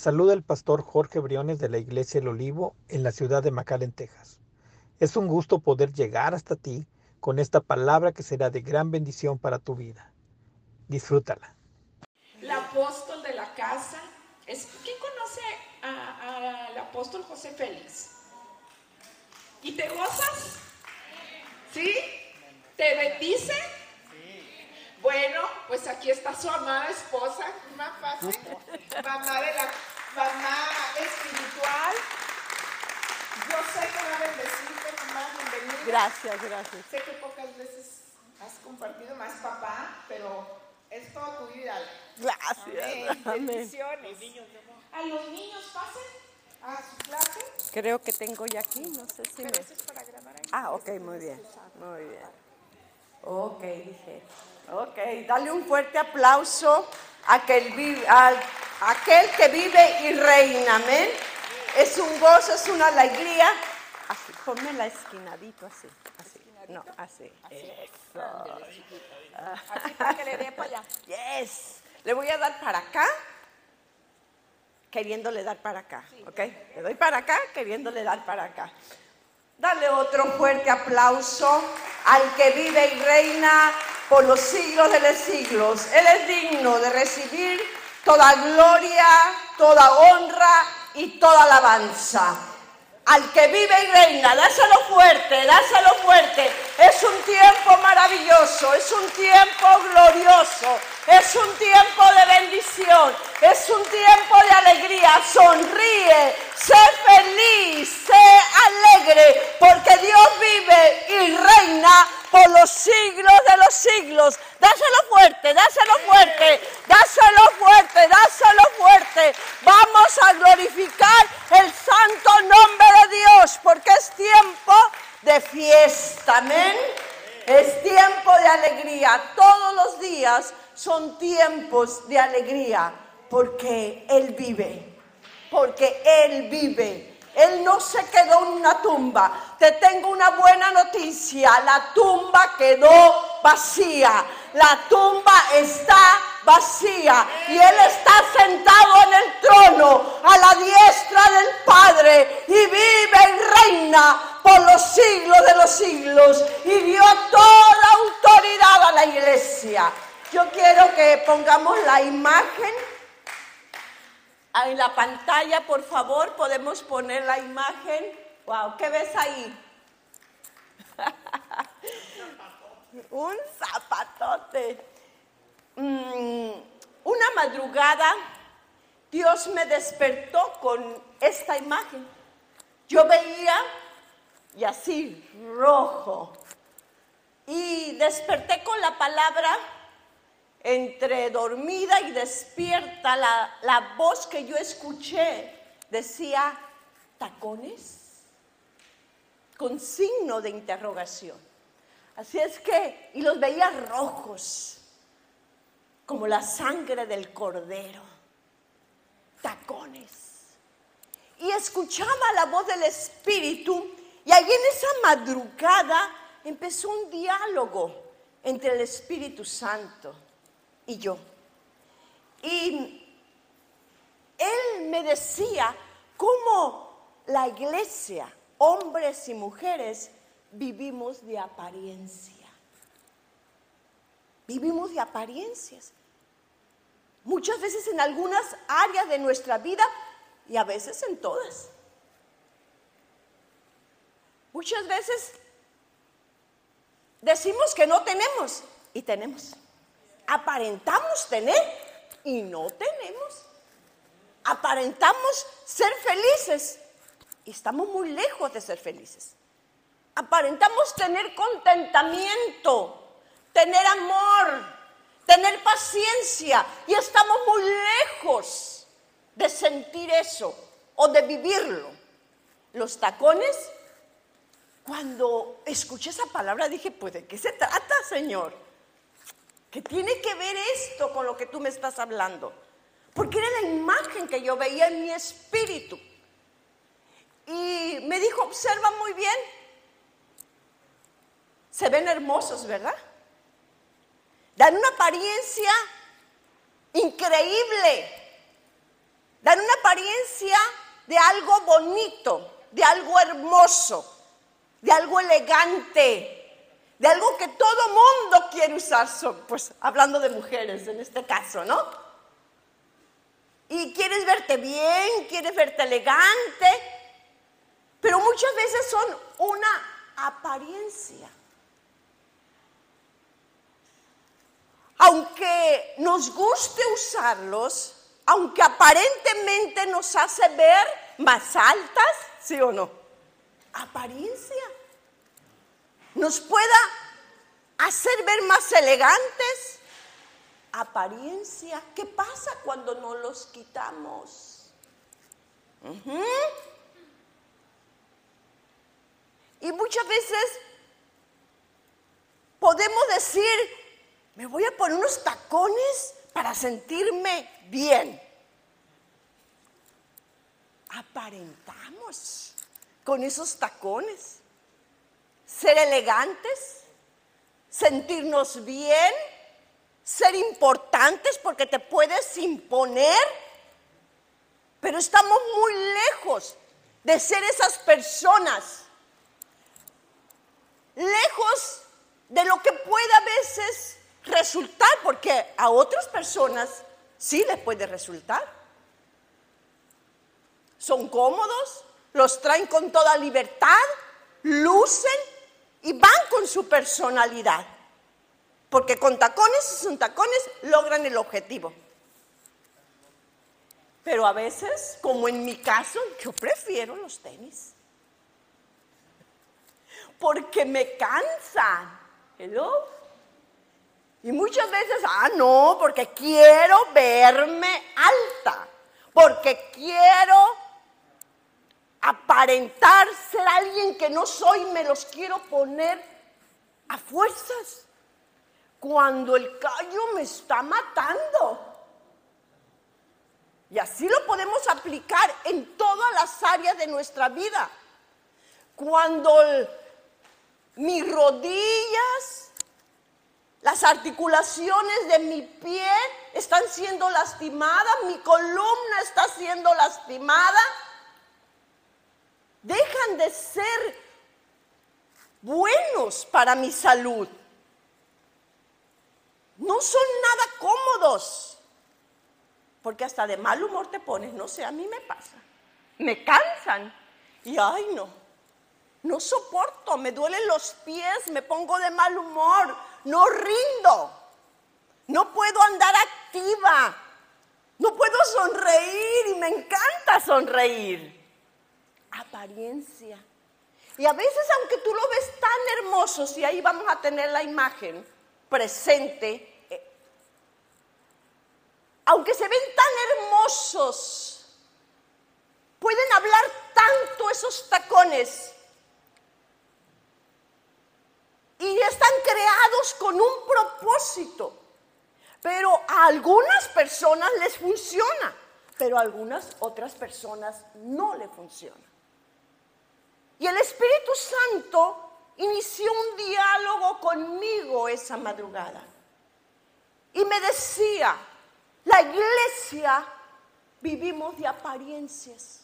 Saluda el pastor Jorge Briones de la Iglesia El Olivo en la ciudad de McAllen, Texas. Es un gusto poder llegar hasta ti con esta palabra que será de gran bendición para tu vida. Disfrútala. La apóstol de la casa. Es, ¿Quién conoce al apóstol José Félix? ¿Y te gozas? ¿Sí? ¿Te bendice? Bueno, pues aquí está su amada esposa, más fácil, mamá de la mamá espiritual. Yo sé que va a bendecirte, mamá, bienvenida. Gracias, gracias. Sé que pocas veces has compartido más papá, pero es toda tu vida. Gracias. Amén. Amén. Bendiciones. A los niños pasen a su clase. Creo que tengo ya aquí, no sé si me... Pero eso es para grabar ahí. Ah, ok, muy bien, muy bien. Ok, dije. Ok, dale un fuerte aplauso aquel, al- aquel que vive y reina, amén. Es un gozo, es una alegría. Así, ponme la esquinadito así, así. No, así. Eso. Así para que le dé para allá. Yes. Le voy a dar para acá, queriéndole dar para acá, ¿ok? Le doy para acá, queriéndole dar para acá. Dale otro fuerte aplauso al que vive y reina por los siglos de los siglos. Él es digno de recibir toda gloria, toda honra y toda alabanza. Al que vive y reina, dáselo fuerte, dáselo fuerte. Es un tiempo maravilloso, es un tiempo glorioso, es un tiempo de bendición, es un tiempo de alegría. Sonríe, sé feliz, sé alegre, porque Dios vive y reina por los siglos de los siglos. Dáselo fuerte, dáselo fuerte, dáselo fuerte, dáselo fuerte. Vamos a glorificar el santo nombre de Dios, porque es tiempo de fiesta, amén. Es tiempo de alegría. Todos los días son tiempos de alegría, porque Él vive porque Él vive. Él no se quedó en una tumba. Te tengo una buena noticia. La tumba quedó vacía. La tumba está vacía. Y Él está sentado en el trono a la diestra del Padre. Y vive y reina por los siglos de los siglos. Y dio toda autoridad a la iglesia. Yo quiero que pongamos la imagen en la pantalla, por favor, podemos poner la imagen. Wow, ¿qué ves ahí? Un zapatote. Mm, una madrugada, Dios me despertó con esta imagen. Yo veía y así, rojo. Y desperté con la palabra entre dormida y despierta, la, la voz que yo escuché decía, tacones, con signo de interrogación. Así es que, y los veía rojos, como la sangre del cordero, tacones. Y escuchaba la voz del Espíritu, y allí en esa madrugada empezó un diálogo entre el Espíritu Santo y yo. Y él me decía cómo la iglesia, hombres y mujeres, vivimos de apariencia. Vivimos de apariencias. Muchas veces en algunas áreas de nuestra vida y a veces en todas. Muchas veces decimos que no tenemos y tenemos aparentamos tener y no tenemos. Aparentamos ser felices y estamos muy lejos de ser felices. Aparentamos tener contentamiento, tener amor, tener paciencia y estamos muy lejos de sentir eso o de vivirlo. Los tacones, cuando escuché esa palabra dije, pues ¿de qué se trata, Señor? ¿Qué tiene que ver esto con lo que tú me estás hablando? Porque era la imagen que yo veía en mi espíritu. Y me dijo, observa muy bien. Se ven hermosos, ¿verdad? Dan una apariencia increíble. dan una apariencia de algo bonito, de algo hermoso, de algo elegante, de algo que todo mundo quiere usar, pues hablando de mujeres en este caso, ¿no? Y quieres verte bien, quieres verte elegante, pero muchas veces son una apariencia. Aunque nos guste usarlos, aunque aparentemente nos hace ver más altas, ¿sí o no? Apariencia nos pueda hacer ver más elegantes. Apariencia. ¿Qué pasa cuando no los quitamos? Y muchas veces podemos decir, me voy a poner unos tacones para sentirme bien. Aparentamos con esos tacones ser elegantes, sentirnos bien, ser importantes porque te puedes imponer, pero estamos muy lejos de ser esas personas, lejos de lo que puede a veces resultar, porque a otras personas sí les puede resultar. Son cómodos, los traen con toda libertad, lucen y van con su personalidad. Porque con tacones y sin tacones logran el objetivo. Pero a veces, como en mi caso, yo prefiero los tenis. Porque me cansan. Hello. Y muchas veces, ah, no, porque quiero verme alta. Porque quiero aparentar ser alguien que no soy, me los quiero poner a fuerzas. Cuando el callo me está matando. Y así lo podemos aplicar en todas las áreas de nuestra vida. Cuando mis rodillas, las articulaciones de mi pie están siendo lastimadas, mi columna está siendo lastimada, dejan de ser buenos para mi salud. No son nada cómodos. Porque hasta de mal humor te pones, no sé, a mí me pasa. Me cansan. Y ay, no. No soporto, me duelen los pies, me pongo de mal humor, no rindo. No puedo andar activa. No puedo sonreír y me encanta sonreír apariencia. Y a veces, aunque tú lo ves tan hermoso, si ahí vamos a tener la imagen presente, eh, aunque se ven tan hermosos, pueden hablar tanto esos tacones y están creados con un propósito. Pero a algunas personas les funciona, pero a algunas otras personas no le funciona. Y el Espíritu Santo inició un diálogo conmigo esa madrugada. Y me decía, la iglesia vivimos de apariencias.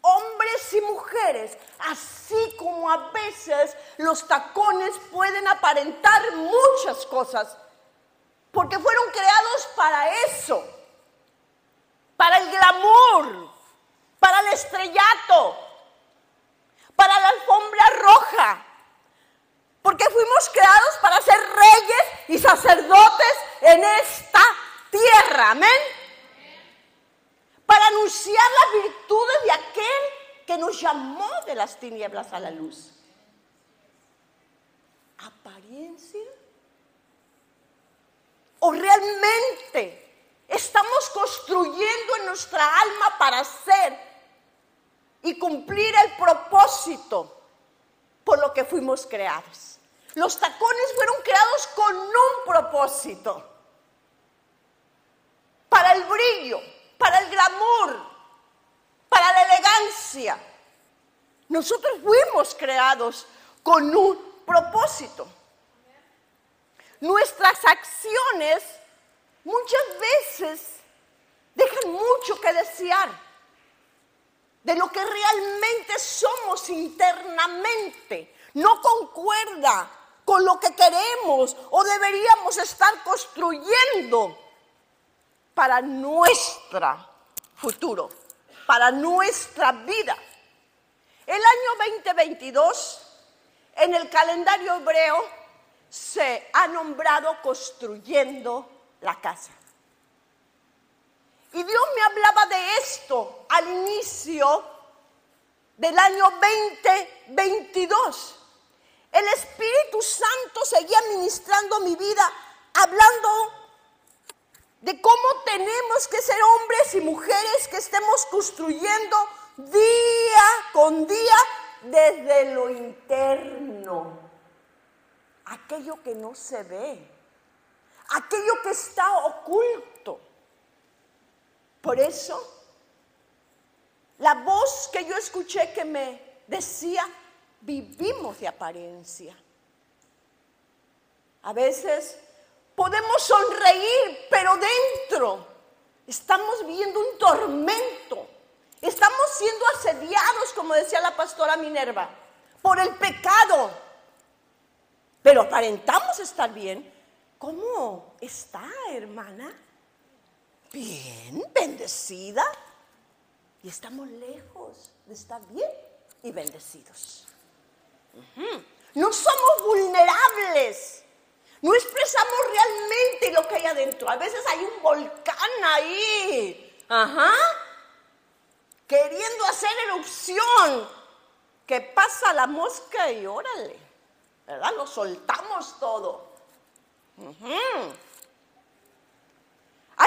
Hombres y mujeres, así como a veces los tacones pueden aparentar muchas cosas, porque fueron creados para eso, para el glamour, para el estrellato, para la alfombra roja. Porque fuimos creados para ser reyes y sacerdotes en esta tierra. Amén. Para anunciar las virtudes de aquel que nos llamó de las tinieblas a la luz. Apariencia. O realmente estamos construyendo en nuestra alma para ser y cumplir el propósito por lo que fuimos creados. Los tacones fueron creados con un propósito. Para el brillo, para el glamour, para la elegancia. Nosotros fuimos creados con un propósito. Nuestras acciones muchas veces dejan mucho que desear de lo que realmente somos internamente. No concuerda con lo que queremos o deberíamos estar construyendo para nuestro futuro, para nuestra vida. El año 2022, en el calendario hebreo, se ha nombrado construyendo la casa. Y Dios me hablaba de esto al inicio del año 2022. El Espíritu Santo seguía ministrando mi vida, hablando de cómo tenemos que ser hombres y mujeres que estemos construyendo día con día desde lo interno. Aquello que no se ve, aquello que está oculto. Por eso, la voz que yo escuché que me decía, vivimos de apariencia. A veces podemos sonreír, pero dentro estamos viendo un tormento. Estamos siendo asediados, como decía la pastora Minerva, por el pecado. Pero aparentamos estar bien. ¿Cómo está, hermana? Bien, bendecida. Y estamos lejos de estar bien y bendecidos. No somos vulnerables. No expresamos realmente lo que hay adentro. A veces hay un volcán ahí. Ajá queriendo hacer erupción, que pasa la mosca y órale, ¿verdad? Lo soltamos todo.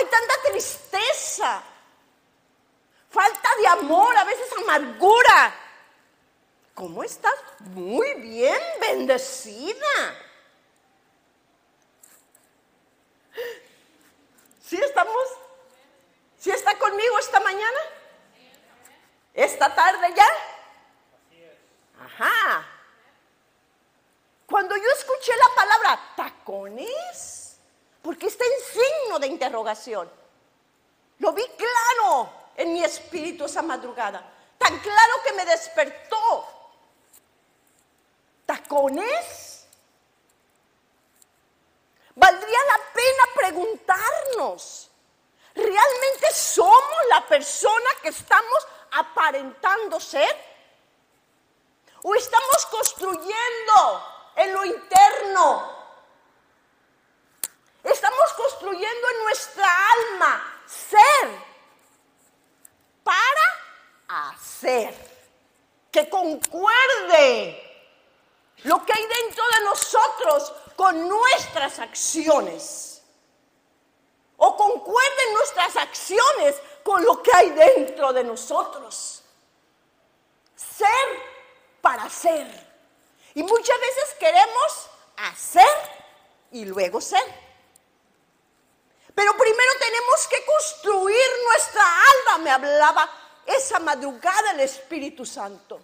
Hay tanta tristeza, falta de amor, a veces amargura. ¿Cómo estás? Muy bien, bendecida. ¿Sí estamos? ¿Sí está conmigo esta mañana? ¿Esta tarde ya? Ajá. Cuando yo escuché la palabra tacones, porque está en signo de interrogación, lo vi claro en mi espíritu esa madrugada, tan claro que me despertó. ¿Tacones? Valdría la pena preguntarnos, ¿realmente somos la persona que estamos aparentando ser? ¿O estamos construyendo en lo interno? Estamos construyendo en nuestra alma ser para hacer. Que concuerde lo que hay dentro de nosotros con nuestras acciones. O concuerden nuestras acciones con lo que hay dentro de nosotros. Ser para ser. Y muchas veces queremos hacer y luego ser. Pero primero tenemos que construir nuestra alma, me hablaba esa madrugada el Espíritu Santo.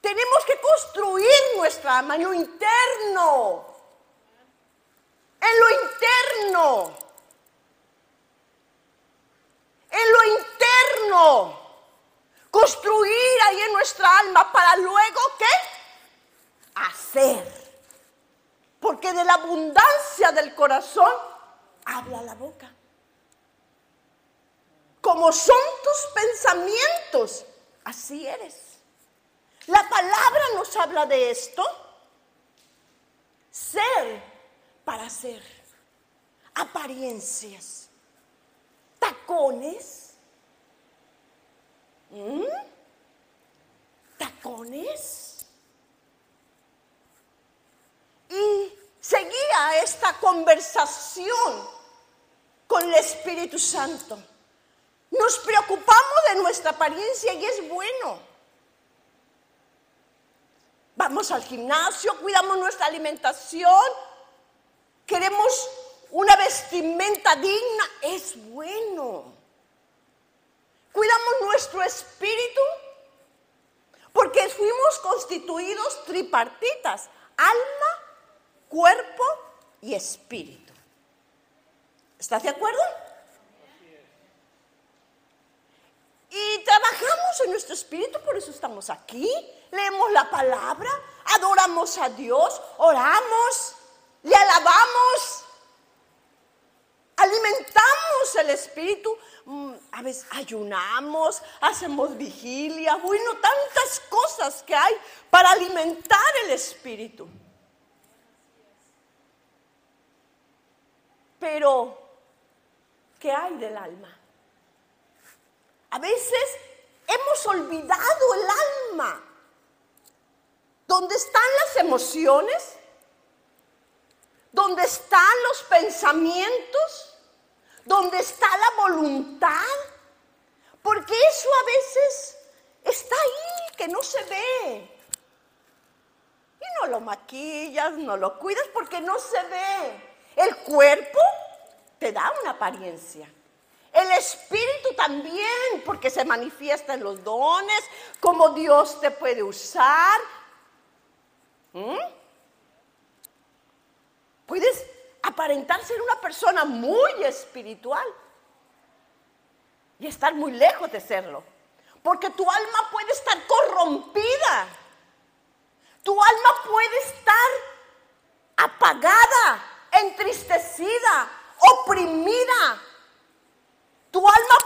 Tenemos que construir nuestra alma en lo interno. En lo interno en lo interno, construir ahí en nuestra alma para luego qué? Hacer. Porque de la abundancia del corazón habla la boca. Como son tus pensamientos, así eres. La palabra nos habla de esto. Ser para ser. Apariencias tacones. ¿Mm? ¿Tacones? Y seguía esta conversación con el Espíritu Santo. Nos preocupamos de nuestra apariencia y es bueno. Vamos al gimnasio, cuidamos nuestra alimentación, queremos una vestimenta digna es bueno. Cuidamos nuestro espíritu porque fuimos constituidos tripartitas, alma, cuerpo y espíritu. ¿Estás de acuerdo? en nuestro espíritu, por eso estamos aquí. Leemos la palabra, adoramos a Dios, oramos, le alabamos, alimentamos el espíritu. Mm, a veces ayunamos, hacemos vigilia, bueno, tantas cosas que hay para alimentar el espíritu. Pero, ¿qué hay del alma? A veces hemos olvidado el alma. ¿Dónde están las emociones? ¿Dónde están los pensamientos? ¿Dónde está la voluntad? Porque eso a veces está ahí, que no se ve. Y no lo maquillas, no lo cuidas porque no se ve. El cuerpo te da una apariencia. El Espíritu también, porque se manifiesta en los dones, como Dios te puede usar. ¿Mm? Puedes aparentar ser una persona muy espiritual y estar muy lejos de serlo. Porque tu alma puede estar corrompida. Tu alma puede estar apagada, entristecida, oprimida tu alma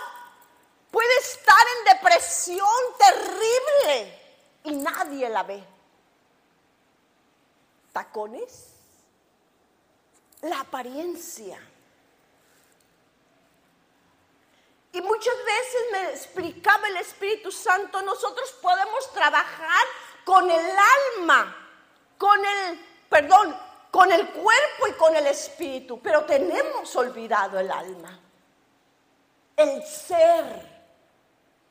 puede estar en depresión terrible y nadie la ve. Tacones, la apariencia. Y muchas veces me explicaba el Espíritu Santo, nosotros podemos trabajar con el alma, con el, perdón, con el cuerpo y con el espíritu, pero tenemos olvidado el alma el ser.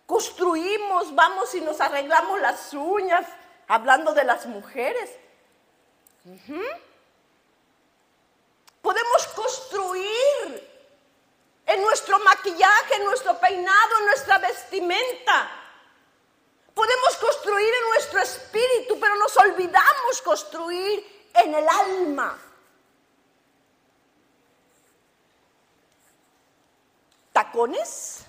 Construimos, vamos y nos arreglamos las uñas, hablando de las mujeres. Podemos construir en nuestro maquillaje, en nuestro peinado, en nuestra vestimenta. Podemos construir en nuestro espíritu, pero nos olvidamos construir en el alma. tacones.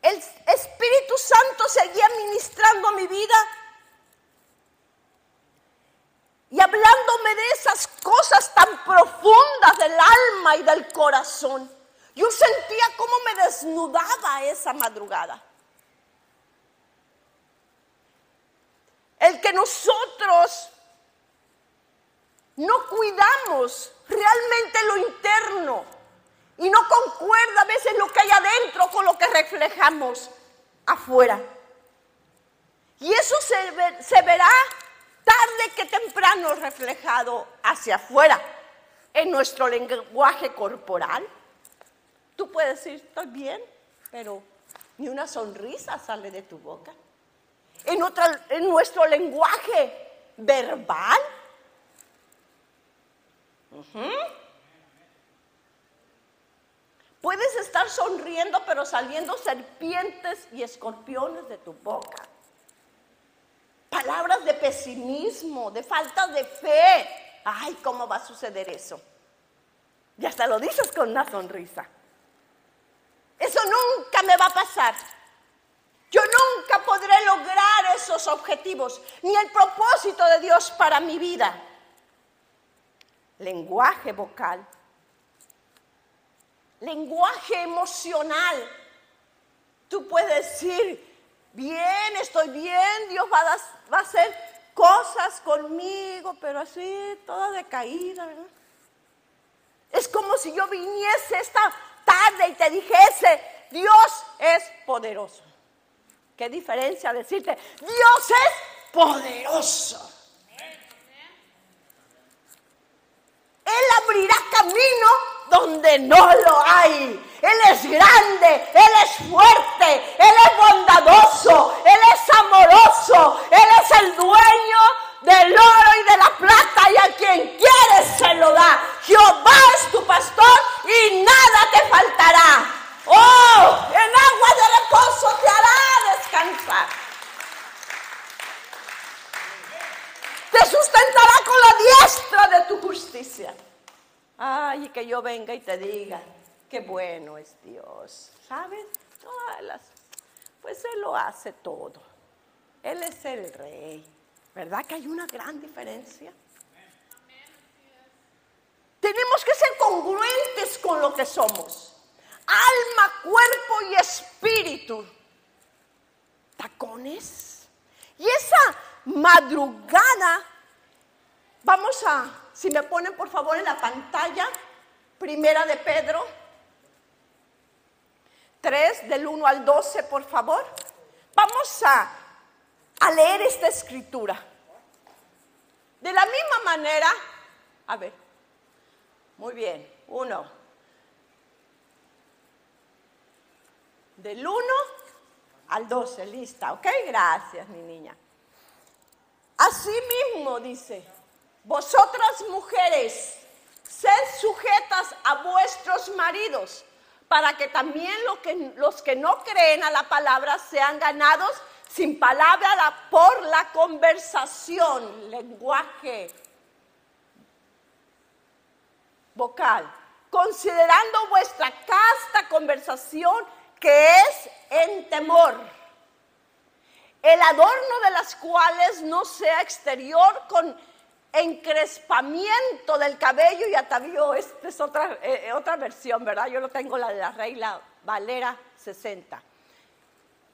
El Espíritu Santo seguía ministrando mi vida y hablándome de esas cosas tan profundas del alma y del corazón. Yo sentía cómo me desnudaba esa madrugada. El que nosotros no cuidamos realmente lo interno y no concuerda a veces lo que hay adentro con lo que reflejamos afuera. Y eso se, verá tarde que temprano reflejado hacia afuera en nuestro lenguaje corporal. Tú puedes decir, estoy bien, pero ni una sonrisa sale de tu boca. En, nuestro lenguaje verbal. Puedes estar sonriendo, pero saliendo serpientes y escorpiones de tu boca. Palabras de pesimismo, de falta de fe. Ay, ¿cómo va a suceder eso? Y hasta lo dices con una sonrisa. Eso nunca me va a pasar. Yo nunca podré lograr esos objetivos, ni el propósito de Dios para mi vida. Lenguaje vocal lenguaje emocional. Tú puedes decir, bien, estoy bien, Dios va a, hacer cosas conmigo, pero así, toda decaída, ¿verdad? Es como si yo viniese esta tarde y te dijese, Dios es poderoso. ¿Qué diferencia decirte, Dios es poderoso? Él abrirá camino donde no lo hay. Él es grande, Él es fuerte, Él es bondadoso, Él es amoroso, Él es el dueño del oro y de la plata y a quien quiere se lo da. Jehová es tu pastor y nada te faltará. Oh, en agua de reposo te hará descansar. Te sustentará con la diestra de tu justicia. Ay, que yo venga y te diga, qué bueno es Dios. ¿Sabes? pues Él lo hace todo. Él es el rey. ¿Verdad que hay una gran diferencia? Tenemos que ser congruentes con lo que somos. Alma, cuerpo y espíritu. Tacones. Y esa madrugada, vamos a, si me ponen por favor en la pantalla, primera de Pedro 3, del 1 al 12, por favor. Vamos a, a leer esta escritura. De la misma manera, a ver, muy bien, uno. Del 1 al 12, lista, ¿ok? Gracias, mi niña. Así mismo dice, vosotras mujeres, sed sujetas a vuestros maridos, para que también los que no creen a la palabra sean ganados sin palabra por la conversación, lenguaje vocal, considerando vuestra casta conversación que es en temor, el adorno de las cuales no sea exterior con encrespamiento del cabello y atavío. Esta es otra, eh, otra versión, ¿verdad? Yo lo tengo la de la Regla Valera 60.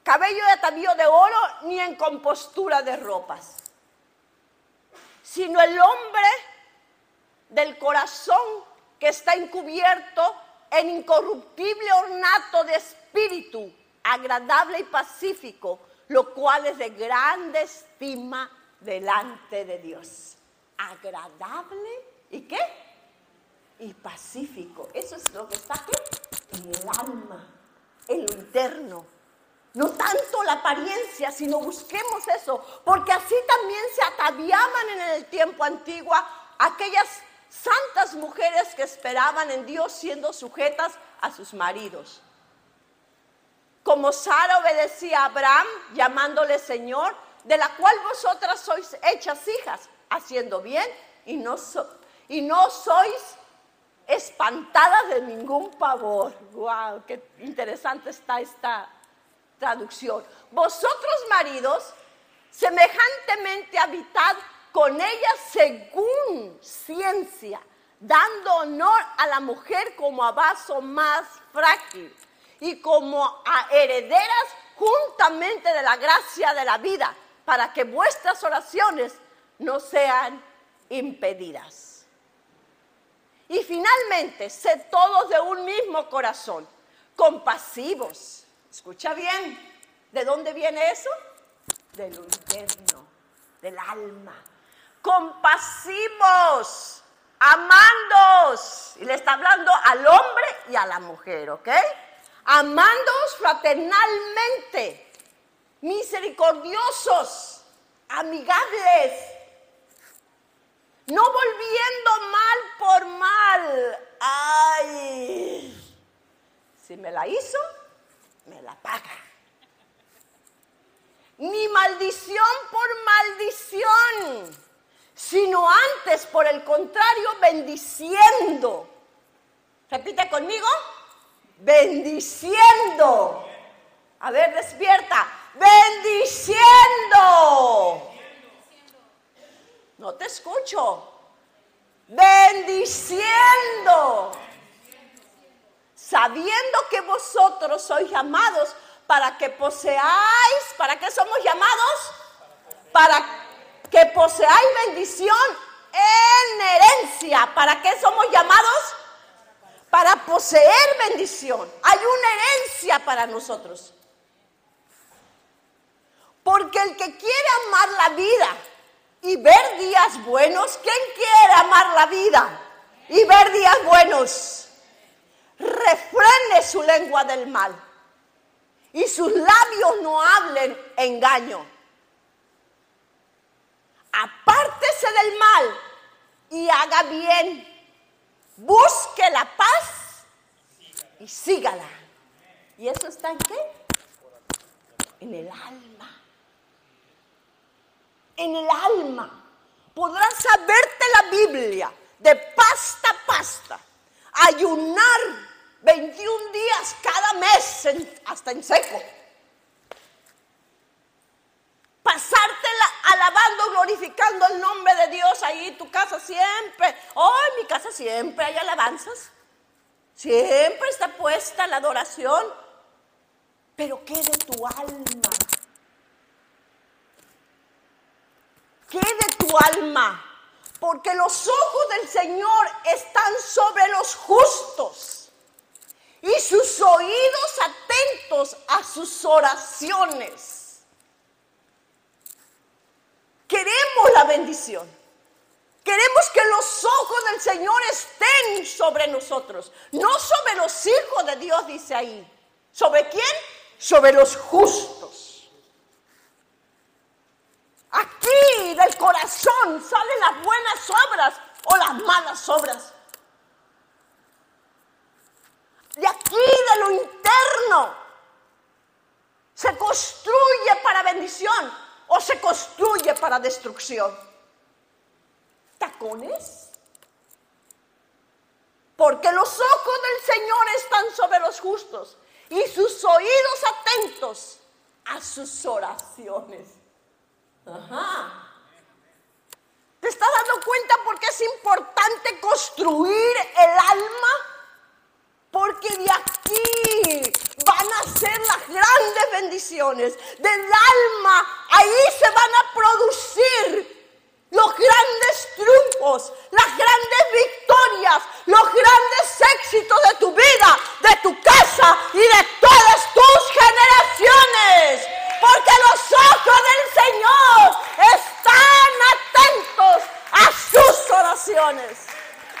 Cabello de atavío de oro ni en compostura de ropas, sino el hombre del corazón que está encubierto en incorruptible ornato de espíritu, agradable y pacífico, lo cual es de grande estima delante de Dios. Agradable y qué? Y pacífico. Eso es lo que está aquí en el alma, en lo interno. No tanto la apariencia, sino busquemos eso, porque así también se ataviaban en el tiempo antiguo aquellas santas mujeres que esperaban en Dios siendo sujetas a sus maridos. Como Sara obedecía a Abraham llamándole Señor, de la cual vosotras sois hechas hijas, haciendo bien y no, y no sois espantadas de ningún pavor. ¡Wow! ¡Qué interesante está esta traducción! Vosotros maridos, semejantemente habitad con ella según ciencia, dando honor a la mujer como a vaso más frágil y como a herederas juntamente de la gracia de la vida, para que vuestras oraciones no sean impedidas. Y finalmente, sed todos de un mismo corazón, compasivos. Escucha bien, ¿de dónde viene eso? De lo interno, del alma compasivos, amandos. Y le está hablando al hombre y a la mujer, ¿ok? Amándoos fraternalmente, misericordiosos, amigables, no volviendo mal por mal. Ay, si me la hizo, me la paga. Ni maldición por maldición sino antes, por el contrario, bendiciendo. Repite conmigo, bendiciendo. A ver, despierta. Bendiciendo. No te escucho. Bendiciendo. Sabiendo que vosotros sois llamados para que poseáis, ¿para qué somos llamados? Para que poseáis bendición en herencia. ¿Para qué somos llamados? Para poseer bendición. Hay una herencia para nosotros. Porque el que quiere amar la vida y ver días buenos, ¿quién quiere amar la vida y ver días buenos? Refrene su lengua del mal y sus labios no hablen engaño apártese del mal y haga bien. Busque la paz y sígala. ¿Y eso está en qué? En el alma. En el alma. Podrás saberte la Biblia de pasta a pasta. Ayunar 21 días cada mes, hasta en seco. Pasártela alabando, glorificando el nombre de Dios ahí en tu casa siempre. Oh, en mi casa siempre hay alabanzas. Siempre está puesta la adoración. Pero ¿qué de tu alma? ¿Qué de tu alma? Porque los ojos del Señor están sobre los justos y sus oídos atentos a sus oraciones. Queremos la bendición. Queremos que los ojos del Señor estén sobre nosotros, no sobre los hijos de Dios, dice ahí. ¿Sobre quién? Sobre los justos. Aquí del corazón salen las buenas obras o las malas obras. De aquí, de lo interno, se construye para bendición o se construye para destrucción. ¿Tacones? Porque los ojos del Señor están sobre los justos y sus oídos atentos a sus oraciones. Ajá. ¿Te estás dando cuenta por qué es importante construir el alma? Porque de aquí van a ser las grandes bendiciones. Del alma, ahí se van a producir los grandes triunfos, las grandes victorias, los grandes éxitos de tu vida, de tu casa y de todas tus generaciones porque los ojos del Señor están atentos a sus oraciones.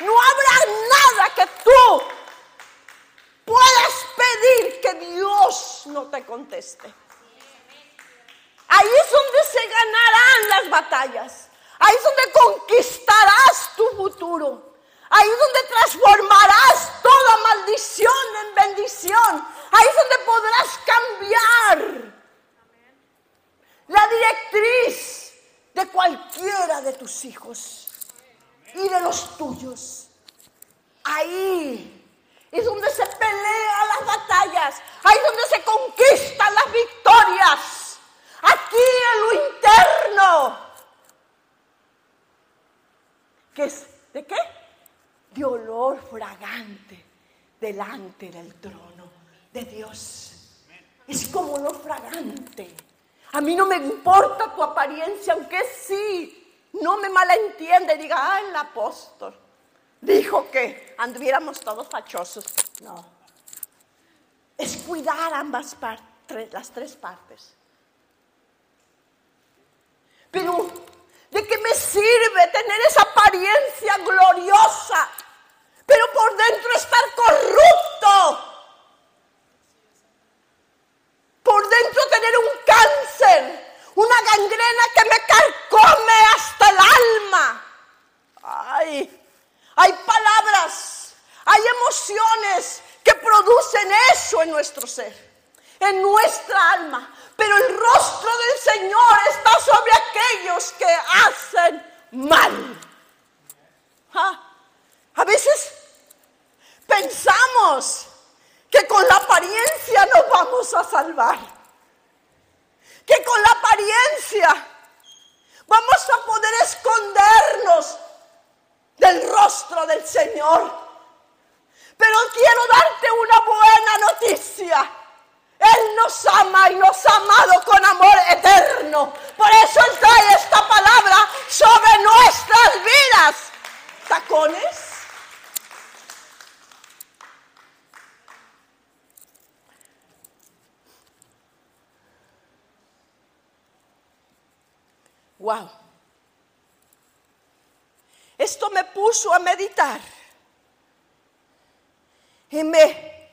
No habrá nada que tú puedas pedir que Dios no te conteste. Ahí es donde se ganarán las batallas. Ahí es donde conquistarás tu futuro. Ahí es donde transformarás toda maldición en bendición. Ahí es donde podrás cambiar la directriz de cualquiera de tus hijos y de los tuyos. Ahí es donde se pelean las batallas, ahí es donde se conquistan las victorias, aquí en lo interno. ¿Qué es? ¿De qué? De olor fragante delante del trono de Dios. Es como olor fragante. A mí no me importa tu apariencia, aunque sí, no me malentiende, diga, ah, el apóstol dijo que anduviéramos todos fachosos. No. Es cuidar ambas partes, las tres partes. Pero, ¿de qué me sirve tener esa apariencia gloriosa, pero por dentro estar corrupto? por dentro tener un cáncer, una gangrena que me carcome hasta el alma. Ay, hay palabras, hay emociones que producen eso en nuestro ser, en nuestra alma. Pero el rostro del Señor está sobre aquellos que hacen mal. Ah, a veces pensamos que con la apariencia nos vamos a salvar. Que con la apariencia vamos a poder escondernos del rostro del Señor. Pero quiero darte una buena noticia. Él nos ama y nos ha amado con amor eterno. Por eso Él trae esta palabra sobre nuestras vidas. ¿Tacones? Wow. Esto me puso a meditar y me,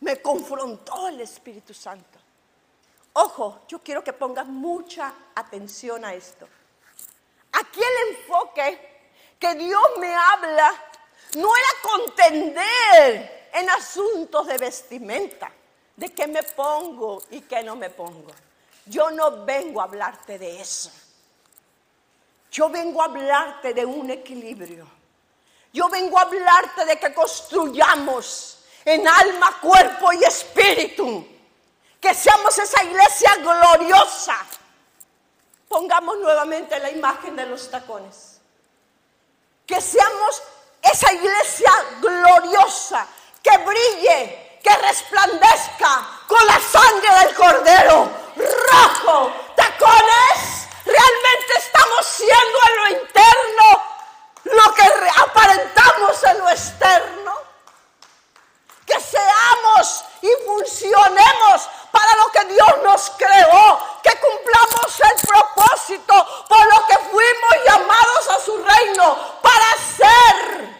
me confrontó el Espíritu Santo. Ojo, yo quiero que pongas mucha atención a esto. Aquí el enfoque que Dios me habla no era contender en asuntos de vestimenta, de qué me pongo y qué no me pongo. Yo no vengo a hablarte de eso. Yo vengo a hablarte de un equilibrio. Yo vengo a hablarte de que construyamos en alma, cuerpo y espíritu. Que seamos esa iglesia gloriosa. Pongamos nuevamente la imagen de los tacones. Que seamos esa iglesia gloriosa, que brille, que resplandezca con la sangre del cordero rojo. Tacones, realmente estamos siendo en lo interno lo que aparentamos en lo externo. Que seamos y funcionemos para lo que Dios nos creó, que cumplamos el propósito por lo que fuimos llamados a su reino, para ser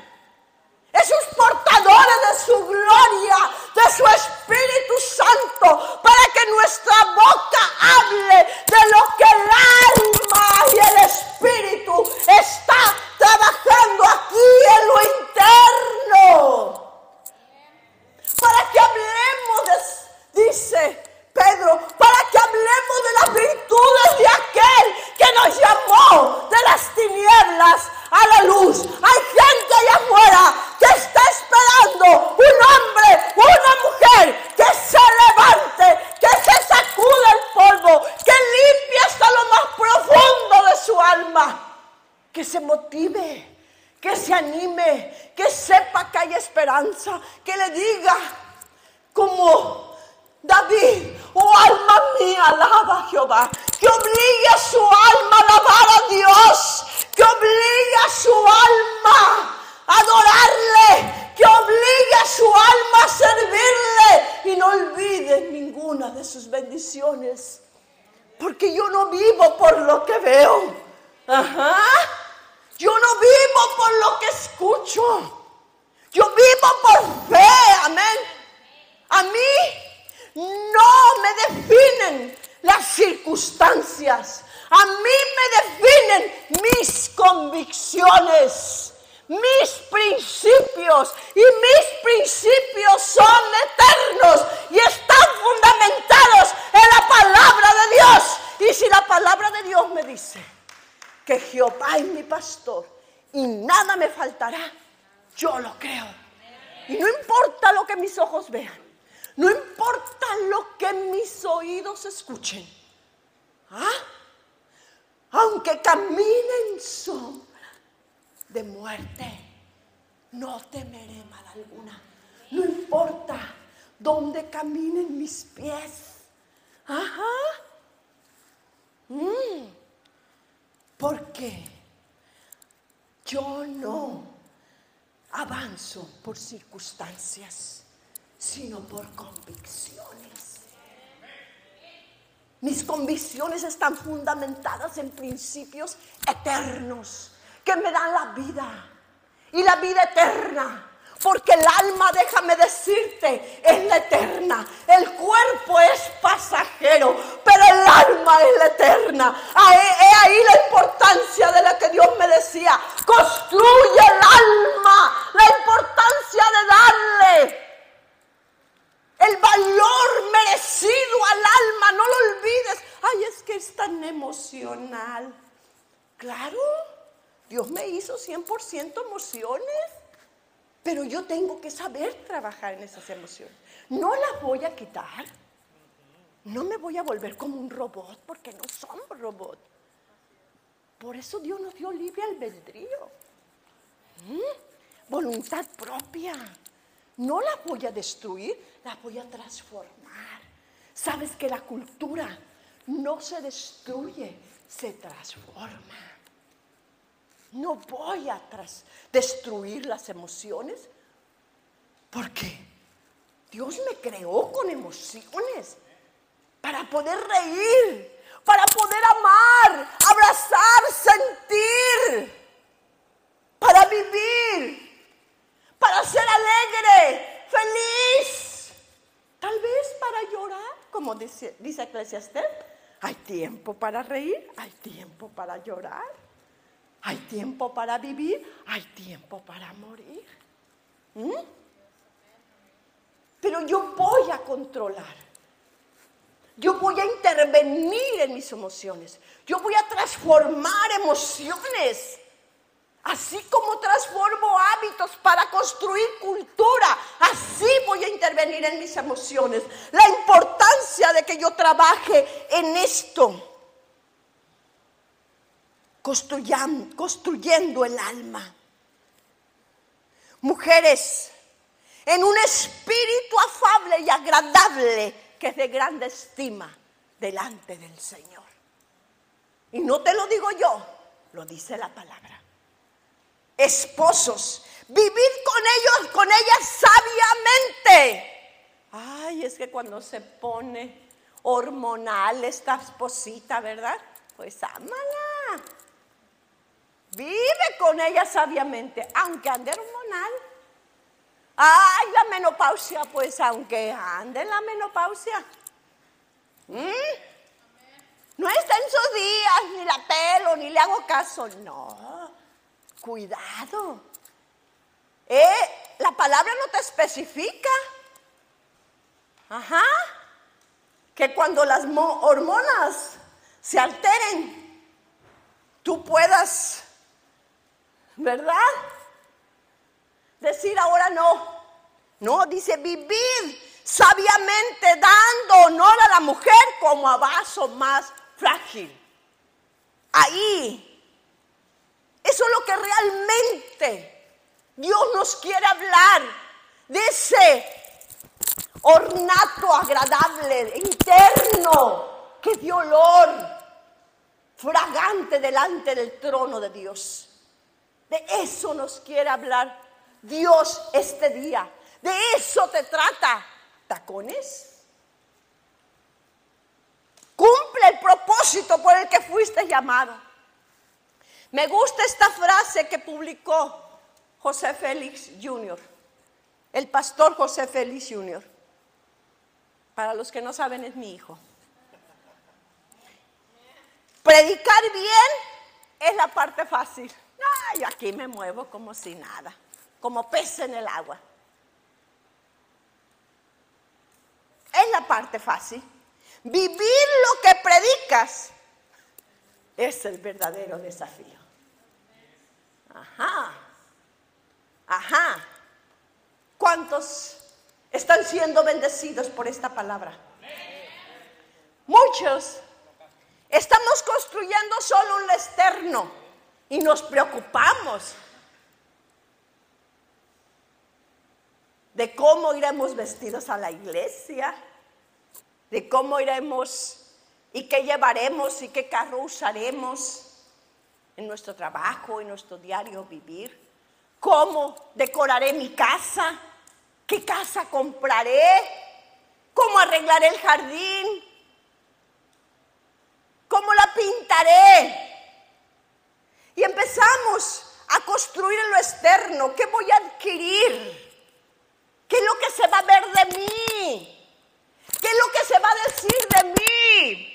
esos portadores de su gloria, de su Espíritu Santo, para que nuestra boca hable de lo que el alma y el Espíritu está trabajando aquí en lo interno. Para que hablemos dice Pedro, para que hablemos de las virtudes de aquel que nos llamó de las tinieblas a la luz. Hay gente allá afuera está esperando un hombre, una mujer que se levante, que se sacude el polvo, que limpie hasta lo más profundo de su alma, que se motive, que se anime, que sepa que hay esperanza, que le diga como David, oh alma mía, alaba a Jehová, que obligue a su alma a alabar a Dios, que obligue a su alma adorarle, que obligue a su alma a servirle y no olvide ninguna de sus bendiciones. Porque yo no vivo por lo que veo. Ajá. Yo no vivo por lo que escucho. Yo vivo por fe. Amén. A mí no me definen las circunstancias. A mí me definen mis convicciones, mis principios. Y mis principios son eternos y están fundamentados en la palabra de Dios. Y si la palabra de Dios me dice que Jehová es mi pastor y nada me faltará, yo lo creo. Y no importa lo que mis ojos vean, no importa lo que mis oídos escuchen. ¿Ah? aunque caminen son de muerte, no temeré mal alguna. No importa dónde caminen mis pies. Ajá. Mm. Porque yo no avanzo por circunstancias, sino por convicciones. Mis convicciones están fundamentadas en principios eternos que me dan la vida y la vida eterna. Porque el alma, déjame decirte, es la eterna. El cuerpo es pasajero, pero el alma es la eterna. Es ahí la importancia de la que Dios me decía. Construye el alma, la importancia de darle el valor merecido al alma, no lo olvides. Ay, es que es tan emocional. Claro, Dios me hizo 100% emociones, pero yo tengo que saber trabajar en esas emociones. No las voy a quitar. No me voy a volver como un robot porque no somos robots. Por eso Dios nos dio libre albedrío. ¿Mm? Voluntad propia. No la voy a destruir, la voy a transformar. Sabes que la cultura no se destruye, se transforma. No voy a destruir las emociones porque Dios me creó con emociones para poder reír, para poder amar, abrazar, sentir, para vivir para ser alegre, feliz. Tal vez para llorar, como dice, dice Eclesiastes. Hay tiempo para reír, hay tiempo para llorar, hay tiempo para vivir, hay tiempo para morir. ¿Mm? Pero yo voy a controlar. Yo voy a intervenir en mis emociones. Yo voy a transformar emociones Así como transformo hábitos para construir cultura, así voy a intervenir en mis emociones. La importancia de que yo trabaje en esto, construyendo, el alma. Mujeres, en un espíritu afable y agradable que es de grande estima delante del Señor. Y no te lo digo yo, lo dice la palabra esposos, vivir con ellos, con ellas sabiamente. Ay, es que cuando se pone hormonal esta esposita, ¿verdad? Pues ámala. Vive con ella sabiamente, aunque ande hormonal. Ay, la menopausia, pues aunque ande la menopausia. ¿Mm? No está en sus días, ni la pelo, ni le hago caso. No, Cuidado. Eh, la palabra no te especifica. Ajá. Que cuando las hormonas se alteren, tú puedas, ¿verdad? Decir ahora no. No, dice vivir sabiamente dando honor a la mujer como a vaso más frágil. Ahí eso es lo que realmente Dios nos quiere hablar, de ese ornato agradable, interno, que dio olor fragante delante del trono de Dios. De eso nos quiere hablar Dios este día. De eso te trata. ¿Tacones? Cumple el propósito por el que fuiste llamado. Me gusta esta frase que publicó José Félix Jr., el pastor José Félix Jr. Para los que no saben, es mi hijo. Predicar bien es la parte fácil. Ay, aquí me muevo como si nada, como pez en el agua. Es la parte fácil. Vivir lo que predicas es el verdadero desafío. Ajá. Ajá. ¿Cuántos están siendo bendecidos por esta palabra? Muchos. Estamos construyendo solo un externo y nos preocupamos de cómo iremos vestidos a la iglesia, de cómo iremos y qué llevaremos y qué carro usaremos en nuestro trabajo, en nuestro diario vivir. ¿Cómo decoraré mi casa? ¿Qué casa compraré? ¿Cómo arreglaré el jardín? ¿Cómo la pintaré? Y empezamos a construir en lo externo. ¿Qué voy a adquirir? ¿Qué es lo que se va a ver de mí? ¿Qué es lo que se va a decir de mí?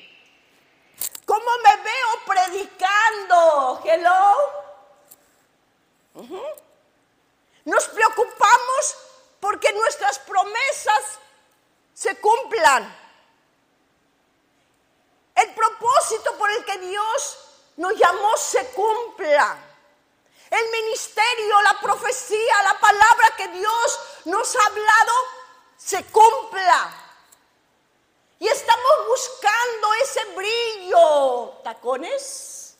¿Cómo me veo predicando? Hello. Nos preocupamos porque nuestras promesas se cumplan. El propósito por el que Dios nos llamó se cumpla. El ministerio, la profecía, la palabra que Dios nos ha hablado se cumpla. Y estamos buscando ese brillo, tacones,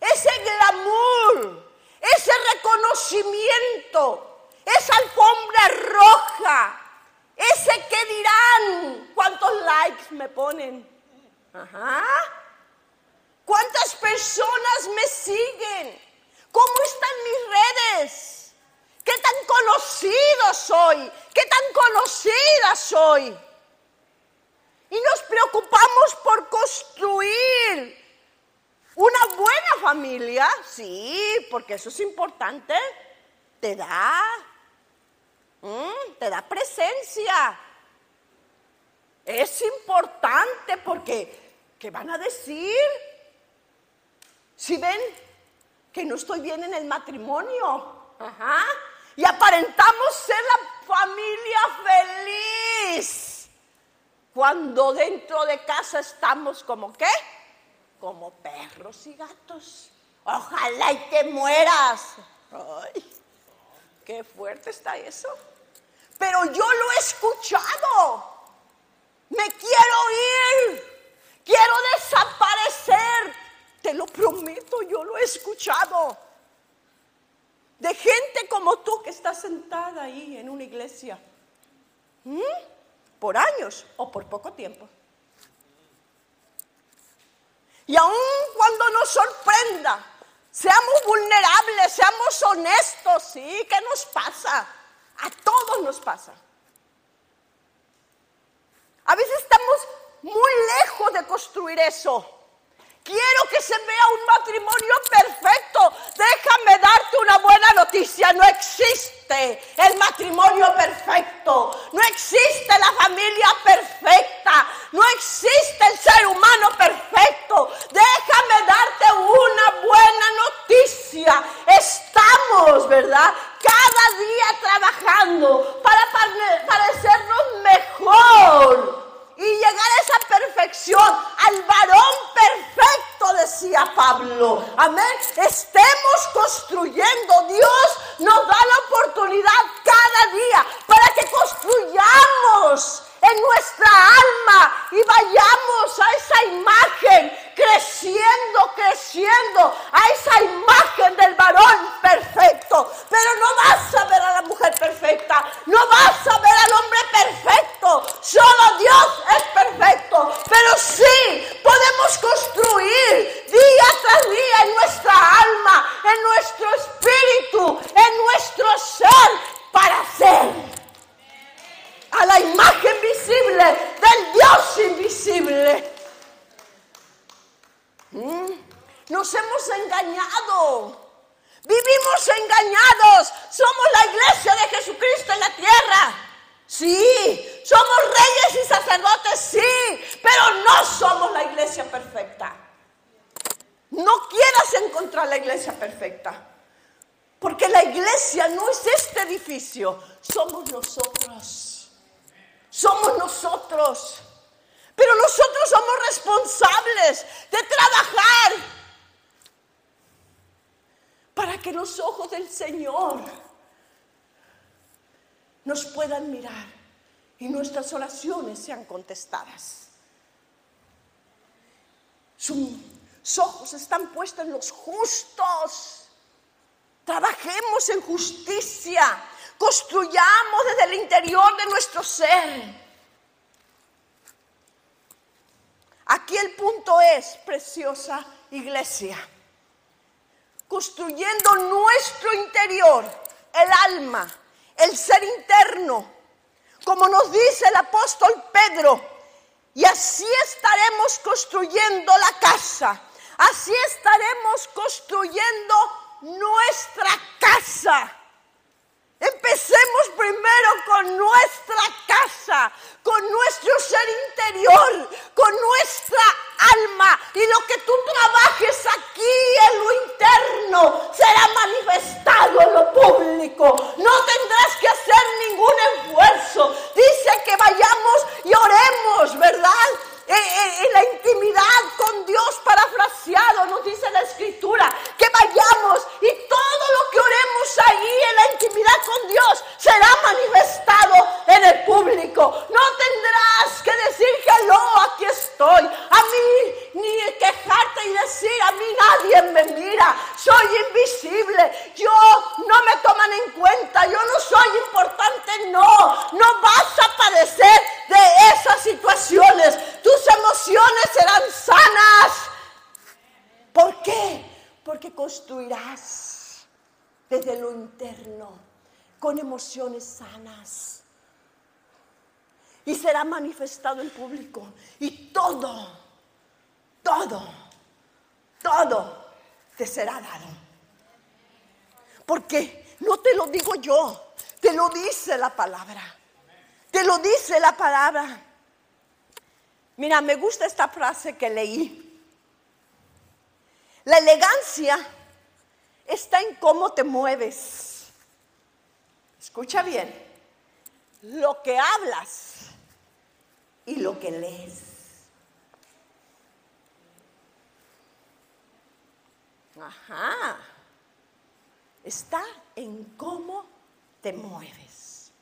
ese glamour, ese reconocimiento, esa alfombra roja, ese que dirán, cuántos likes me ponen. Ajá. ¿Cuántas personas me siguen? ¿Cómo están mis redes? ¿Qué tan conocido soy? ¿Qué tan conocida soy? Y nos preocupamos por construir una buena familia, sí, porque eso es importante. Te da, te da presencia. Es importante porque, ¿qué van a decir? Si ven que no estoy bien en el matrimonio, ajá, y aparentamos ser la familia feliz cuando dentro de casa estamos como qué? Como perros y gatos. Ojalá y te mueras. Ay, qué fuerte está eso. Pero yo lo he escuchado. Me quiero ir. Quiero desaparecer. Te lo prometo, yo lo he escuchado. De gente como tú que está sentada ahí en una iglesia. ¿Mm? Por años o por poco tiempo. Y aun cuando nos sorprenda, seamos vulnerables, seamos honestos, sí, ¿qué nos pasa? A todos nos pasa. A veces estamos muy lejos de construir eso. Quiero que se vea un matrimonio perfecto. Déjame darte una buena noticia. No existe el matrimonio perfecto. No existe la familia perfecta. No existe el ser humano perfecto. Déjame darte una buena noticia. Estamos, ¿verdad? Cada día trabajando para parecernos mejor y llegar a esa perfección, al varón perfecto, decía Pablo. Amén. Estemos construyendo. Dios nos da la oportunidad cada día para que construyamos en nuestra alma y vayamos a esa imagen, creciendo, creciendo, a esa imagen del varón perfecto. Pero no vas a ver a la mujer perfecta, no vas a ver al hombre perfecto, solo Dios es perfecto. Pero sí podemos construir día tras día en nuestra alma, en nuestro espíritu, en nuestro ser, para ser a la imagen visible del Dios invisible. Mm, nos hemos engañado. Vivimos engañados. Somos la iglesia de Jesucristo en la tierra. Sí, somos reyes y sacerdotes, sí, pero no somos la iglesia perfecta. No quieras encontrar la iglesia perfecta, porque la iglesia no es este edificio, somos nosotros somos nosotros. Pero nosotros somos responsables de trabajar para que los ojos del Señor nos puedan mirar y nuestras oraciones sean contestadas. Sus ojos están puestos en los justos. Trabajemos en justicia construyamos desde el interior de nuestro ser. Aquí el punto es, preciosa iglesia, construyendo nuestro interior, el alma, el ser interno, como nos dice el apóstol Pedro, y así estaremos construyendo la casa, así estaremos construyendo nuestra casa. Empecemos primero con nuestra casa, con nuestro ser interior, con nuestra alma. Y lo que tú trabajes aquí en lo interno será manifestado en lo público. No tendrás que hacer ningún esfuerzo. Dice que vayamos y oremos, ¿verdad? en, la intimidad con Dios parafraseado, nos dice la escritura, que vayamos y todo lo que oremos ahí en la intimidad con Dios será manifestado en el público. No tendrás que decir, hello, aquí estoy. A mí ni quejarte y decir, a mí nadie me mira, soy invisible, yo no me toman en cuenta, yo no soy importante, no, no vas a padecer de esas situaciones emociones serán sanas. ¿Por qué? Porque construirás desde lo interno emociones sanas. Y será manifestado en público. Y todo, todo, todo te será dado. Porque no te lo digo yo, te lo dice la palabra. Te lo dice la palabra. Mira, me gusta esta frase que leí. La elegancia está en cómo te mueves. Escucha bien, lo que hablas y lo que lees. Ajá. Está en cómo te mueves.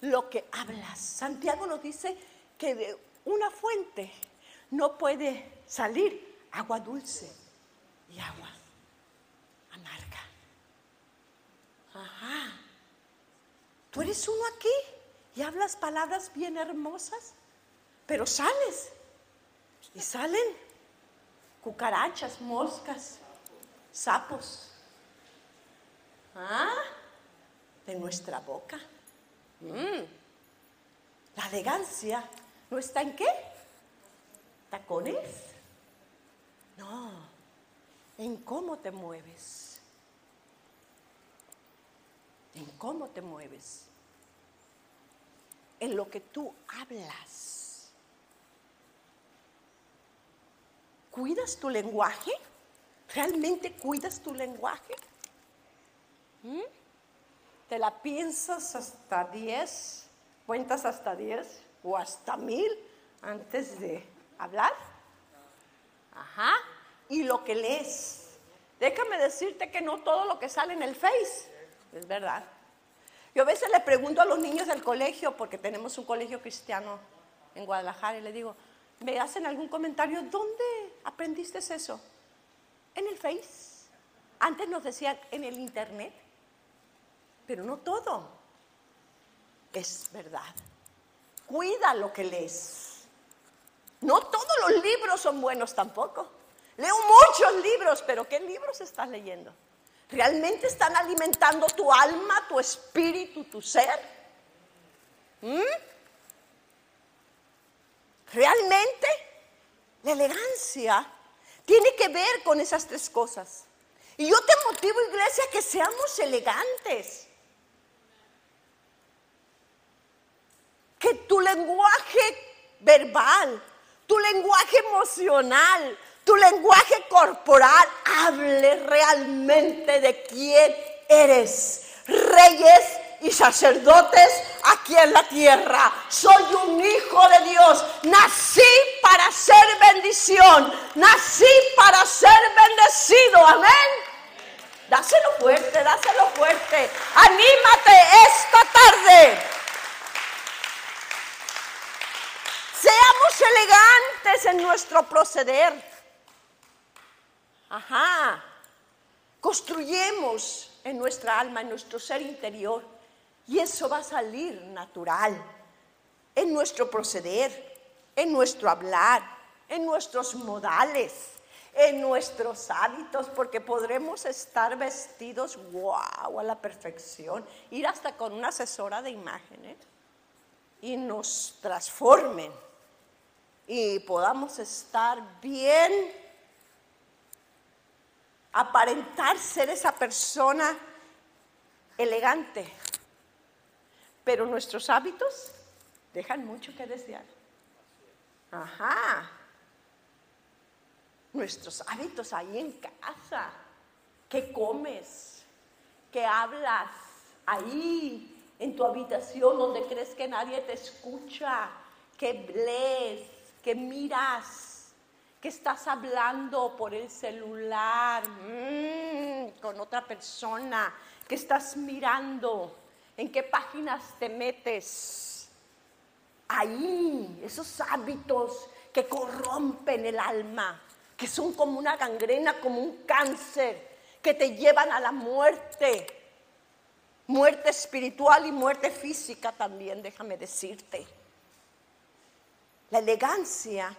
Lo que hablas. Santiago nos dice que de una fuente no puede salir agua dulce y agua amarga. Ajá. Tú eres uno aquí y hablas palabras bien hermosas, pero sales y salen cucarachas, moscas, sapos. ¿Ah? De nuestra boca. Mm. La elegancia no está en qué? ¿Tacones? No, en cómo te mueves. En cómo te mueves. En lo que tú hablas. ¿Cuidas tu lenguaje? ¿Realmente cuidas tu lenguaje? ¿Mm? ¿Te la piensas hasta 10? ¿Cuentas hasta 10 o hasta mil antes de hablar? Ajá. Y lo que lees. Déjame decirte que no todo lo que sale en el Face es verdad. Yo a veces le pregunto a los niños del colegio, porque tenemos un colegio cristiano en Guadalajara, y le digo, ¿me hacen algún comentario? ¿Dónde aprendiste eso? En el Face. Antes nos decían en el Internet, pero no todo es verdad. Cuida lo que lees. No todos los libros son buenos tampoco. Leo muchos libros, pero ¿qué libros estás leyendo? ¿Realmente están alimentando tu alma, tu espíritu, tu ser? ¿Mm? ¿Realmente? La elegancia tiene que ver con esas tres cosas. Y yo te motivo, iglesia, que seamos elegantes. Que tu lenguaje verbal, tu lenguaje emocional, tu lenguaje corporal hable realmente de quién eres. Reyes y sacerdotes aquí en la tierra. Soy un hijo de Dios. Nací para ser bendición. Nací para ser bendecido. Amén. Dáselo fuerte, dáselo fuerte. Anímate esta tarde. Seamos elegantes en nuestro proceder. Ajá. Construyemos en nuestra alma, en nuestro ser interior, y eso va a salir natural en nuestro proceder, en nuestro hablar, en nuestros modales, en nuestros hábitos, porque podremos estar vestidos, wow, a la perfección, ir hasta con una asesora de imágenes y nos transformen y podamos estar bien aparentar ser esa persona elegante, pero nuestros hábitos dejan mucho que desear. Ajá. Nuestros hábitos ahí en casa. ¿Qué comes? ¿Qué hablas? Ahí, en tu habitación donde crees que nadie te escucha. ¿Qué lees? ¿Qué miras? Que estás hablando por el celular mm, con otra persona, que estás mirando, en qué páginas te metes. Ahí, esos hábitos que corrompen el alma, que son como una gangrena, como un cáncer, que te llevan a la muerte. Muerte espiritual y muerte física también, déjame decirte. La elegancia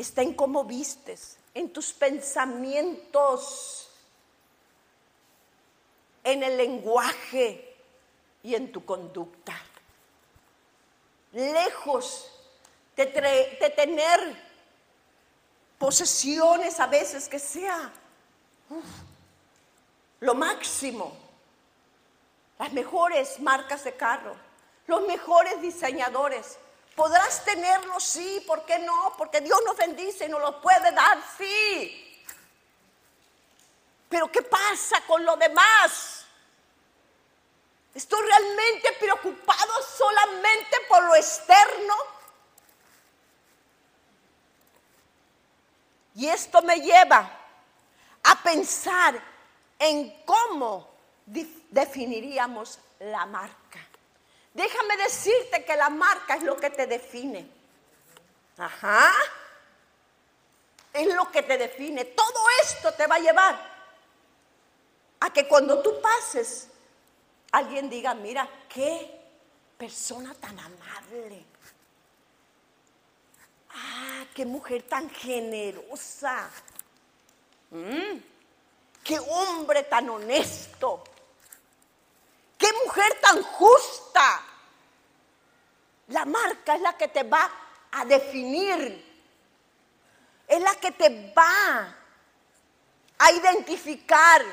está en cómo vistes, en tus pensamientos, en el lenguaje y en tu conducta. Lejos de, tener posesiones a veces que sea lo máximo, las mejores marcas de carro, los mejores diseñadores, Podrás tenerlo, sí, ¿por qué no? Porque Dios nos bendice y nos lo puede dar, sí. Pero ¿qué pasa con lo demás? ¿Estoy realmente preocupado solamente por lo externo? Y esto me lleva a pensar en cómo definiríamos la marca. Déjame decirte que la marca es lo que te define. Ajá. Es lo que te define. Todo esto te va a llevar a que cuando tú pases, alguien diga, mira, qué persona tan amable. Ah, qué mujer tan generosa. Mm, qué hombre tan honesto. Qué mujer tan justa. La marca es la que te va a definir. Es la que te va a identificar.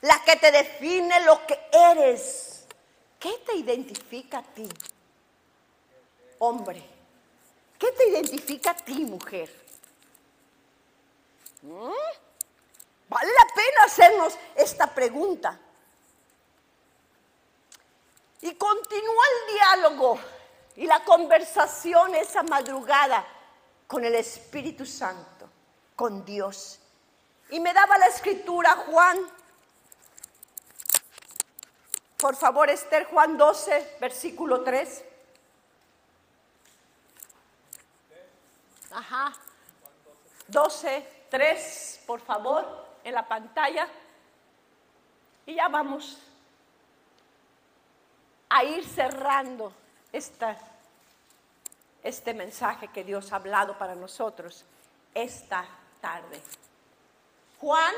La que te define lo que eres. ¿Qué te identifica a ti? Hombre. ¿Qué te identifica a ti, mujer? ¿Mm? Vale la pena hacernos esta pregunta. Y continúa el diálogo y la conversación esa madrugada con el Espíritu Santo, con Dios. Y me daba la escritura Juan, por favor Esther, Juan 12, versículo 3. Ajá. 12, 3, por favor, en la pantalla. Y ya vamos a ir cerrando este mensaje que Dios ha hablado para nosotros esta tarde. Juan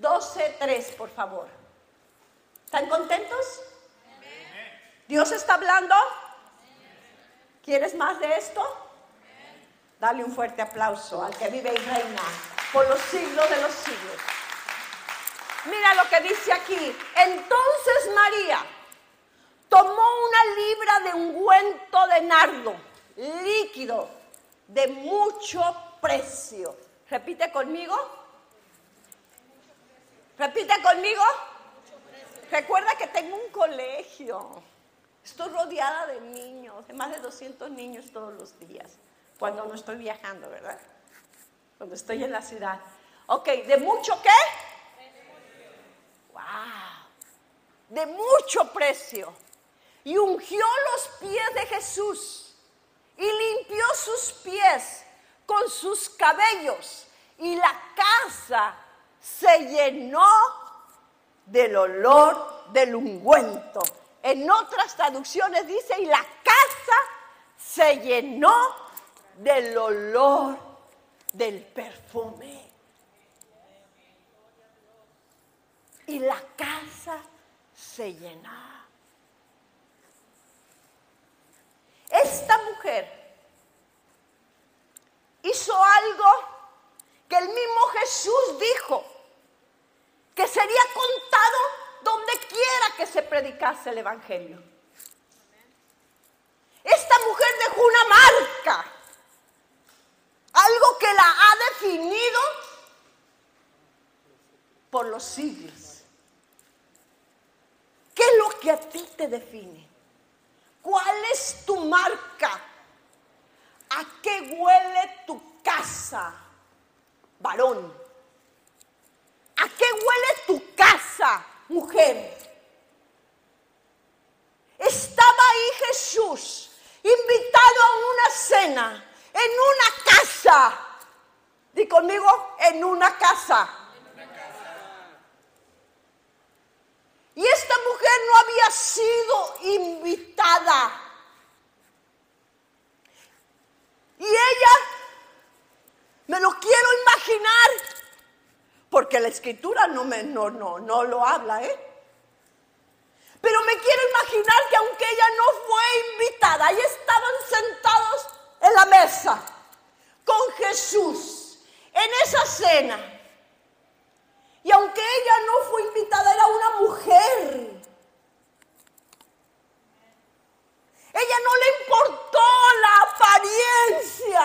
12.3, por favor. ¿Están contentos? ¿Dios está hablando? ¿Quieres más de esto? Dale un fuerte aplauso al que vive y reina por los siglos de los siglos. Mira lo que dice aquí. Entonces María tomó una libra de ungüento de nardo, líquido, de mucho precio. Repite conmigo. Repite conmigo. Recuerda que tengo un colegio. Estoy rodeada de niños, de más de 200 niños todos los días, cuando no estoy viajando, ¿verdad? Cuando estoy en la ciudad. Ok, ¿de mucho qué? Wow. De mucho precio y ungió los pies de Jesús y limpió sus pies con sus cabellos y la casa se llenó del olor del ungüento. En otras traducciones dice, y la casa se llenó del olor del perfume. Y la casa se llenó. Esta mujer hizo algo que el mismo Jesús dijo, que sería contado donde quiera que se predicase el Evangelio. Esta mujer dejó una marca, algo que la ha definido por los siglos. ¿Qué es lo que a ti te define? ¿Cuál es tu marca? ¿A qué huele tu casa, varón? ¿A qué huele tu casa, mujer? Estaba ahí Jesús, invitado a una cena, en una casa. Di conmigo, en una casa. Y esta mujer no había sido invitada. Y ella, me lo quiero imaginar, porque la escritura no, me, no, no, no lo habla, ¿eh? Pero me quiero imaginar que aunque ella no fue invitada, ahí estaban sentados en la mesa con Jesús en esa cena. Y aunque ella no fue invitada, era una mujer. Ella no le importó la apariencia.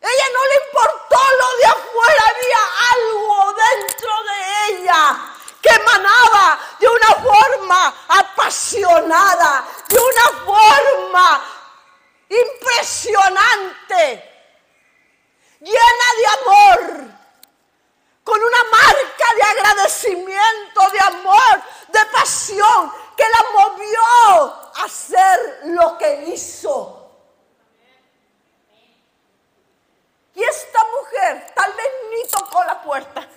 Ella no le importó lo de afuera. Había algo dentro de ella que emanaba de una forma apasionada, de una forma impresionante, llena de amor con una marca de agradecimiento, de amor, de pasión, que la movió a hacer lo que hizo. Y esta mujer tal vez ni tocó la puerta.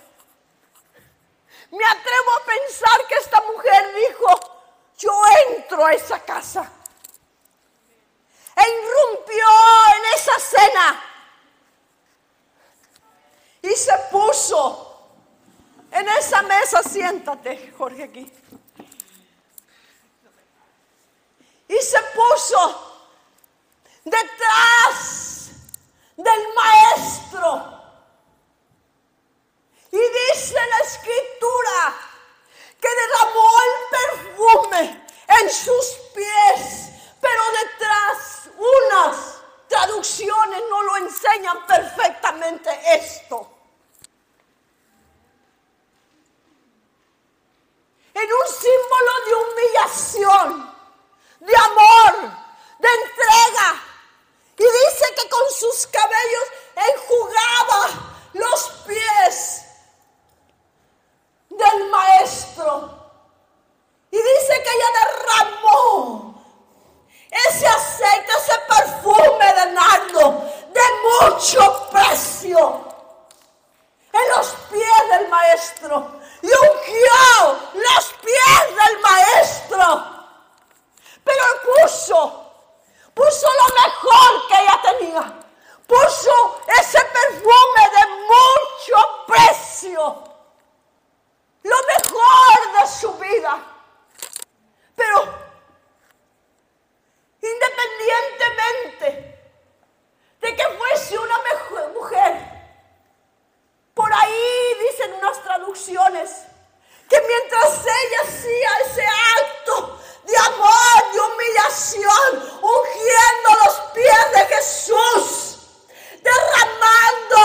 Me atrevo a pensar que esta mujer dijo, yo entro a esa casa. E irrumpió en esa cena. Y se puso en esa mesa. Siéntate, Jorge, aquí. Y se puso detrás del maestro. Y dice la escritura que derramó el perfume en sus pies, pero detrás unas traducciones no lo enseñan perfectamente esto. En un símbolo de humillación, de amor, de entrega. Y dice que con sus cabellos enjugaba los pies del maestro. Y dice que ella derramó ese aceite, ese perfume de nardo de mucho precio en los pies del maestro. Y ungió los pies del maestro. Pero puso, puso lo mejor que ella tenía. Puso ese perfume de mucho precio lo mejor de su vida. Pero independientemente de que fuese una mujer, por ahí dicen unas traducciones que mientras ella hacía ese acto de amor, de humillación, ungiendo los pies de Jesús, derramando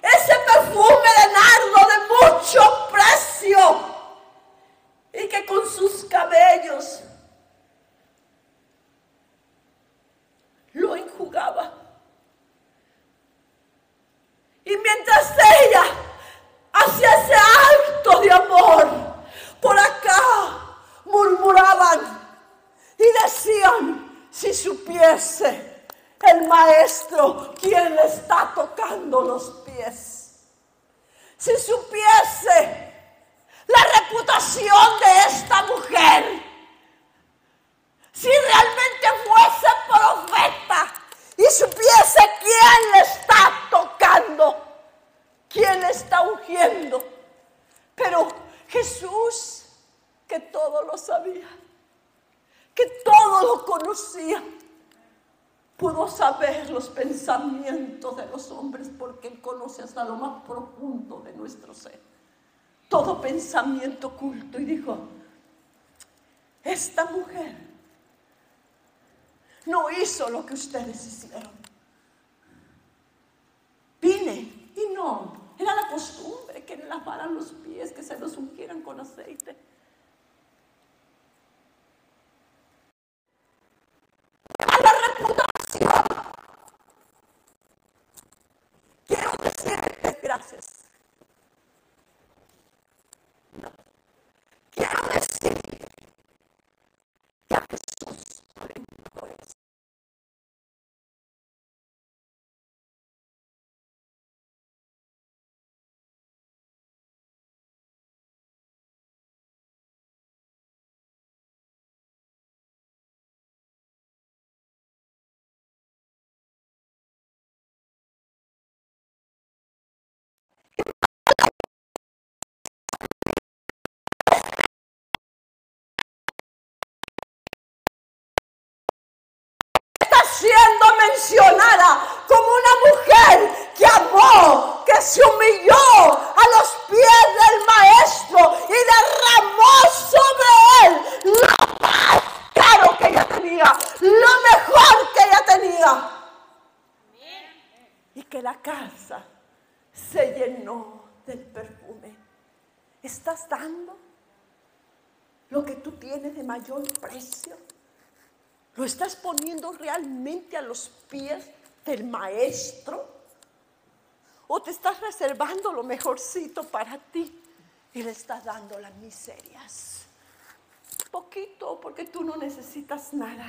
ese perfume de nardo de mucho precio y que con sus cabellos lo enjugaba. Y mientras ella hacía ese acto de amor, por acá murmuraban y decían, si supiese el maestro quien le está tocando los pies. Si supiese la reputación de esta mujer, si realmente fuese profeta y supiese quién le está quién está ungiendo. Pero Jesús, que todo lo sabía, que todo lo conocía, pudo saber los pensamientos de los hombres porque Él conoce hasta lo más profundo de nuestro ser. Todo pensamiento oculto. Y dijo, esta mujer no hizo lo que ustedes hicieron. Vine y no, era la costumbre que lavaran los pies, que se los ungieran con aceite. gracias. Está siendo mencionada como una mujer que amó, que se humilló a los pies del maestro y derramó sobre él lo más caro que ella tenía, lo mejor que ella tenía. Y que la casa se llenó del perfume. ¿Estás dando lo que tú tienes de mayor precio? ¿Lo estás poniendo realmente a los pies del maestro? o te estás reservando lo mejorcito para ti y le estás dando las miserias. Poquito, porque tú no necesitas nada.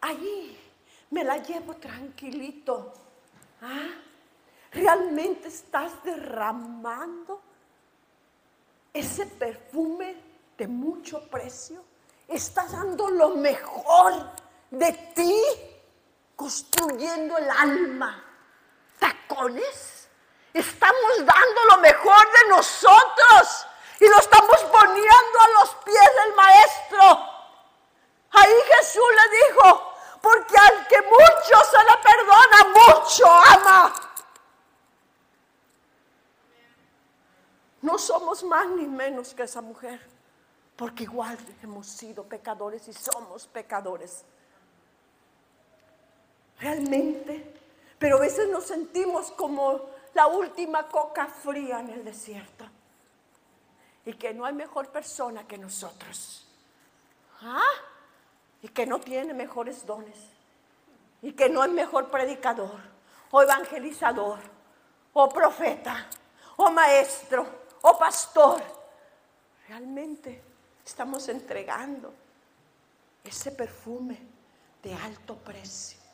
Allí me la llevo tranquilito. ¿Ah? ¿Realmente estás derramando ese perfume de mucho precio? ¿Estás dando lo mejor de ti? Construyendo el alma. ¿Tacones? Estamos dando lo mejor de nosotros y lo estamos poniendo a los pies del maestro. Ahí Jesús le dijo, porque al que mucho se le perdona, mucho ama. No somos más ni menos que esa mujer, porque igual hemos sido pecadores y somos pecadores. Realmente, pero a veces nos sentimos como la última coca fría en el desierto. Y que no hay mejor persona que nosotros. ¿Ah? Y que no tiene mejores dones. Y que no es mejor predicador, o evangelizador, o profeta, o maestro, o pastor. Realmente estamos entregando ese perfume de alto precio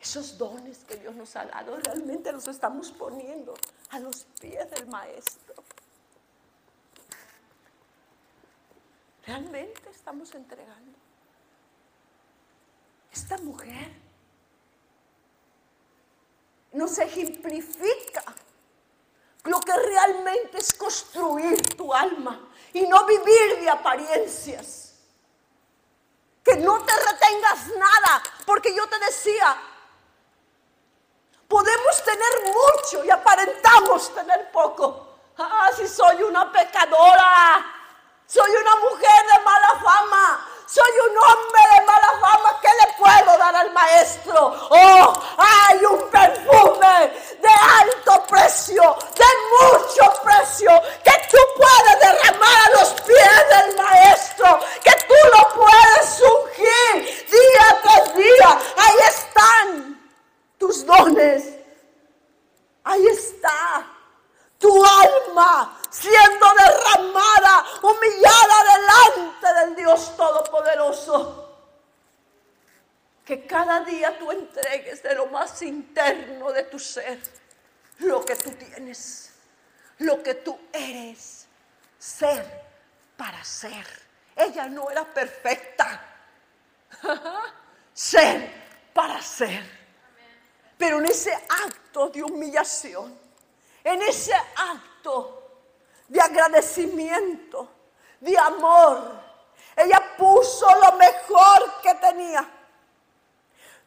esos dones que Dios nos ha dado, realmente los estamos poniendo a los pies del Maestro. Realmente estamos entregando. Esta mujer nos ejemplifica lo que realmente es construir tu alma y no vivir de apariencias. Que no te retengas nada, porque yo te decía, Podemos tener mucho y aparentamos tener poco. Ah, si soy una pecadora, soy una mujer de mala fama, soy un hombre de mala fama, ¿qué le puedo dar al maestro? Oh, hay un perfume de alto precio, de mucho precio, que tú puedes derramar a los pies del maestro, que tú lo puedes ungir día tras día. Ahí están tus dones. Ahí está tu alma siendo derramada, humillada delante del Dios Todopoderoso. Que cada día tú entregues de lo más interno de tu ser lo que tú tienes, lo que tú eres, ser para ser. Ella no era perfecta, ser para ser. Pero en ese acto de humillación, en ese acto agradecimiento, de amor, ella puso lo mejor que tenía,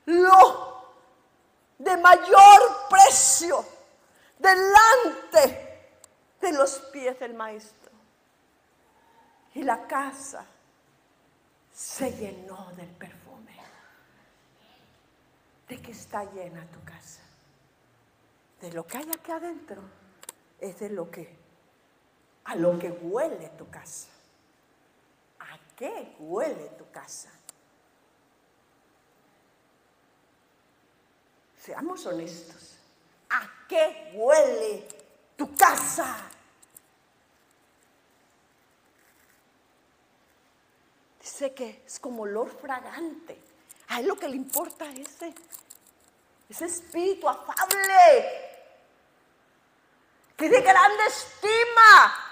lo de mayor precio, delante de los pies del maestro. Y la casa se llenó del perfume de que está llena tu casa. De lo que hay aquí adentro es de lo que, a lo que huele tu casa. ¿A qué huele tu casa? Seamos honestos. ¿A qué huele tu casa? Dice que es como olor fragante. A lo que le importa es ese, ese espíritu afable, que de grande estima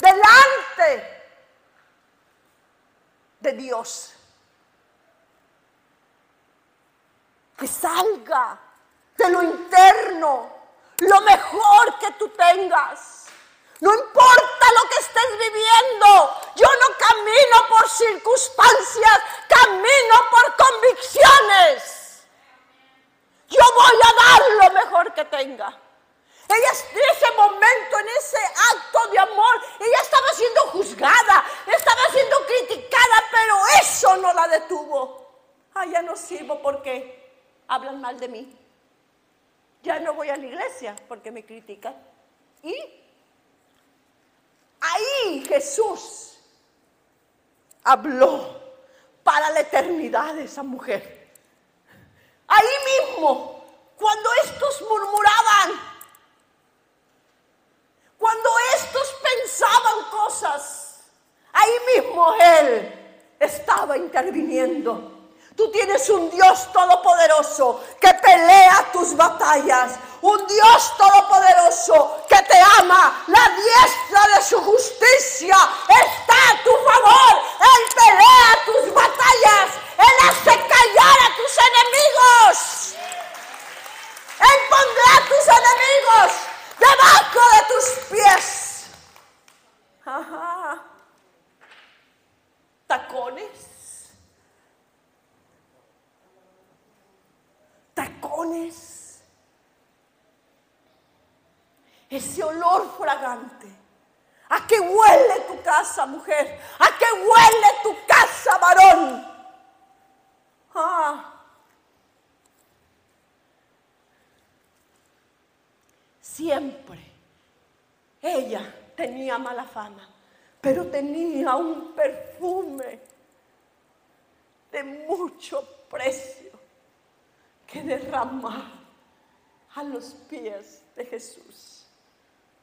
delante de Dios. Que salga de lo interno lo mejor que tú tengas. No importa lo que estés viviendo, yo no camino por circunstancias, camino por convicciones. Yo voy a dar lo mejor que tenga. Ella en ese momento, en ese acto de amor, ella estaba siendo juzgada, estaba siendo criticada, pero eso no la detuvo. Ah, ya no sirvo porque hablan mal de mí. Ya no voy a la iglesia porque me critican. Y Ahí Jesús habló para la eternidad de esa mujer. Ahí mismo cuando estos murmuraban, cuando estos pensaban cosas, ahí mismo Él estaba interviniendo. Tú tienes un Dios todopoderoso que pelea tus batallas. Un Dios todopoderoso que te ama. La diestra de su justicia está a tu favor. Él pelea tus batallas. Él hace callar a tus enemigos. Él pondrá a tus enemigos debajo de tus pies. Ajá. Tacones. Tacones. Ese olor fragante. ¿A qué huele tu casa, mujer? ¿A qué huele tu casa, varón? Ah. Siempre ella tenía mala fama, pero tenía un perfume de mucho precio que derramar a los pies de Jesús.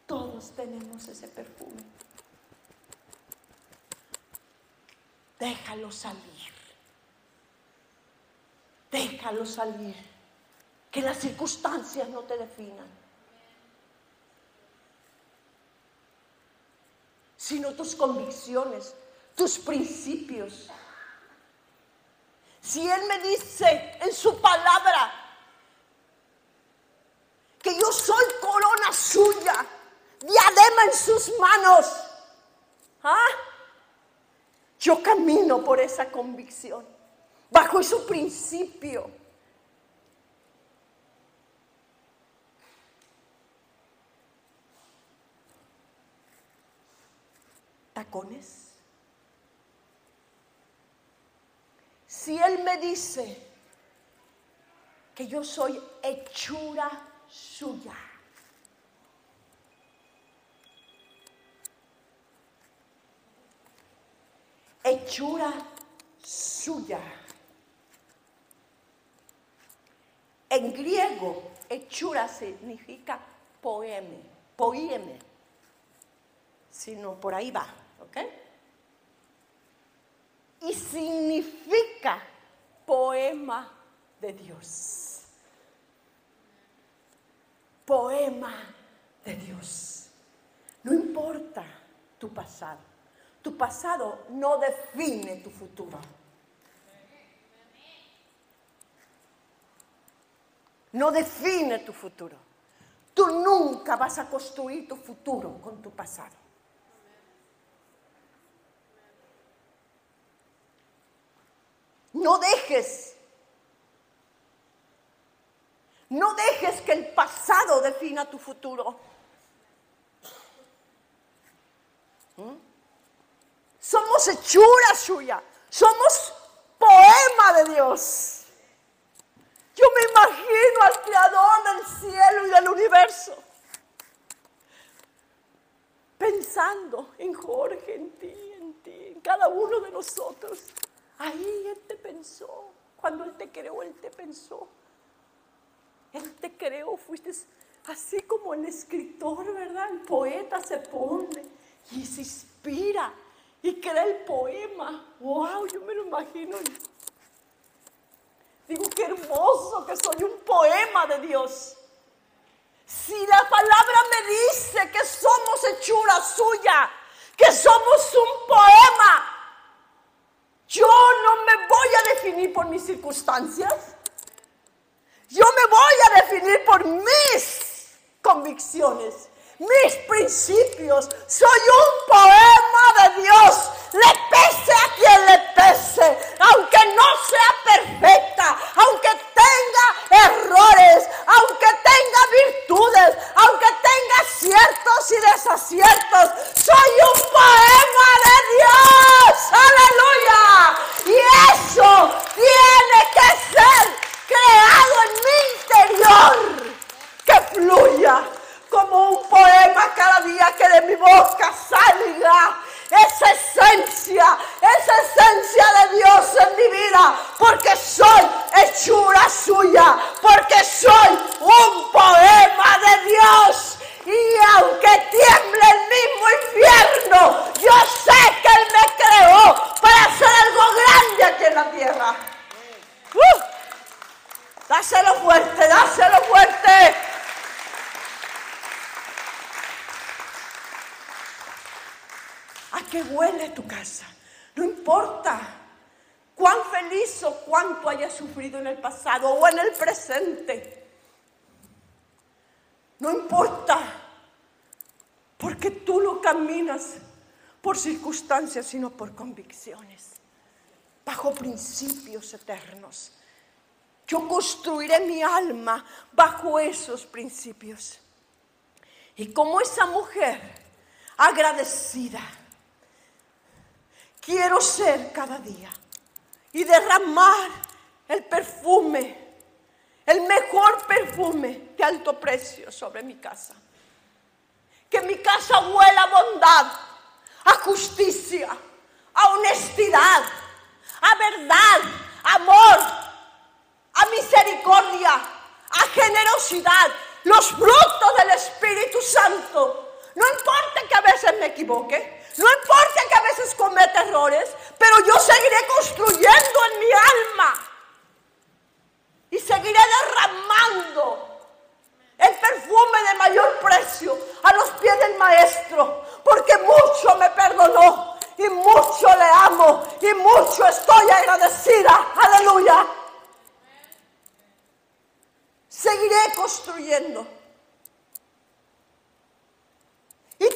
Todos tenemos ese perfume. Déjalo salir. Déjalo salir. Que las circunstancias no te definan. Sino tus convicciones, tus principios. Si Él me dice en su palabra que yo soy corona suya, diadema en sus manos, ¿ah? yo camino por esa convicción, bajo ese principio. Tacones. Si Él me dice que yo soy hechura suya, hechura suya. En griego, hechura significa poeme, poeme, sino por ahí va, ¿ok? Y significa poema de Dios. Poema de Dios. No importa tu pasado. Tu pasado no define tu futuro. No define tu futuro. Tú nunca vas a construir tu futuro con tu pasado. No dejes, no dejes que el pasado defina tu futuro. ¿Mm? Somos hechura suya, somos poema de Dios. Yo me imagino al creador del cielo y del universo pensando en Jorge, en ti, en ti, en cada uno de nosotros. Ahí Él te pensó. Cuando Él te creó, Él te pensó. Él te creó, fuiste así como el escritor, ¿verdad? El poeta se pone y se inspira y crea el poema. ¡Wow! Yo me lo imagino. Digo, qué hermoso que soy un poema de Dios. Si la palabra me dice que somos hechura suya, que somos un poema, yo no me voy a definir por mis circunstancias. Yo me voy a definir por mis convicciones, mis principios. Soy un poema de Dios. Le pese a quien le pese, aunque no sea perfecta, aunque tenga errores, aunque tenga virtudes, aunque tenga aciertos y desaciertos. Soy un poema de Dios. Aleluya. Y eso tiene que ser creado en mi interior. Que fluya como un poema cada día que de mi boca salga esa esencia, esa esencia de Dios en mi vida, porque soy hechura suya, porque soy un poema de Dios. Y aunque tiemble el mismo infierno, yo sé que Él me creó para hacer algo grande aquí en la tierra. Uh, dáselo fuerte, dáselo fuerte. Huele tu casa. No importa cuán feliz o cuánto hayas sufrido en el pasado o en el presente. No importa, porque tú no caminas por circunstancias, sino por convicciones, bajo principios eternos. Yo construiré mi alma bajo esos principios. Y como esa mujer agradecida, quiero ser cada día y derramar el perfume, el mejor perfume de alto precio sobre mi casa. Que mi casa huela a bondad, a justicia, a honestidad, a verdad, amor, a misericordia, a generosidad, los frutos del Espíritu Santo. No importa que a veces me equivoque, no importa que a veces cometa errores, pero yo seguiré construyendo en mi alma y seguiré derramando el perfume de mayor precio a los pies del Maestro, porque mucho me perdonó y mucho le amo y mucho estoy agradecida. Aleluya. Seguiré construyendo y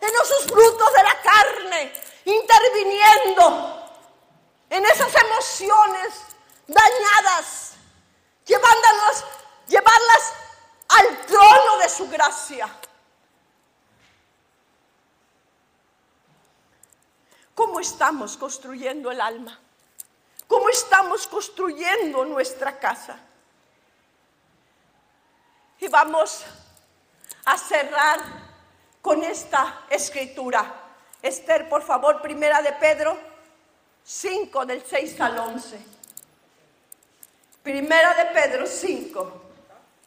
en esos frutos de la carne, interviniendo en esas emociones dañadas, llevándolas, llevarlas al trono de su gracia. ¿Cómo estamos construyendo el alma? ¿Cómo estamos construyendo nuestra casa? Y vamos a cerrar con esta escritura. Esther, por favor, primera de Pedro 5 del 6 al 11. Primera de Pedro 5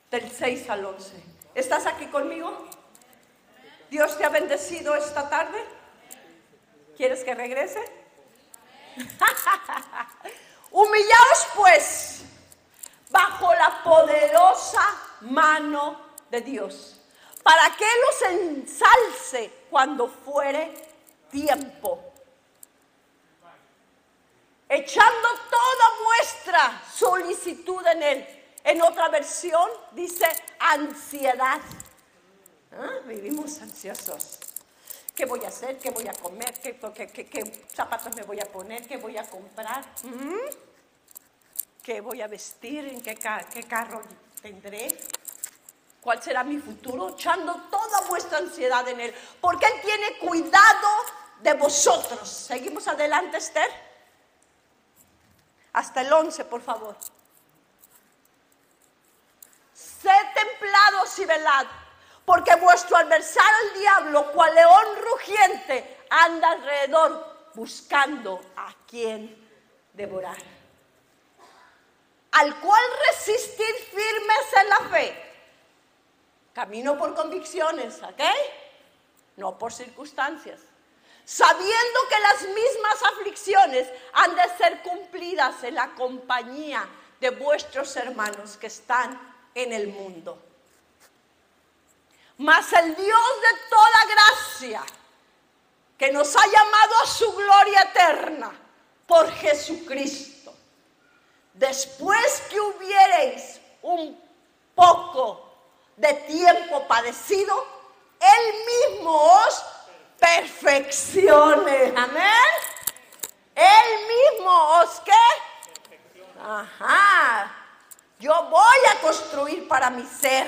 del 6 al 11. ¿Estás aquí conmigo? ¿Dios te ha bendecido esta tarde? ¿Quieres que regrese? Humillaos pues bajo la poderosa mano de Dios, para que los ensalce cuando fuere tiempo. Echando toda vuestra solicitud en Él. En otra versión dice ansiedad. ¿Ah? Vivimos ansiosos. ¿Qué voy a hacer? ¿Qué voy a comer? ¿Qué, zapatos me voy a poner? ¿Qué voy a comprar? ¿Mm? ¿Qué voy a vestir? ¿En qué carro tendré? ¿Cuál será mi futuro? Echando toda vuestra ansiedad en Él. Porque Él tiene cuidado de vosotros. Seguimos adelante, Esther. Hasta el 11, por favor. Sed templados y velad, porque vuestro adversario el diablo, cual león rugiente, anda alrededor buscando a quien devorar. Al cual resistir firmes en la fe Camino por convicciones, ¿ok? No por circunstancias. Sabiendo que las mismas aflicciones han de ser cumplidas en la compañía de vuestros hermanos que están en el mundo. Mas el Dios de toda gracia, que nos ha llamado a su gloria eterna por Jesucristo, después que hubiereis un poco de tiempo padecido, Él mismo os perfeccione. Amén. Él mismo os qué? Ajá. Yo voy a construir para mi ser,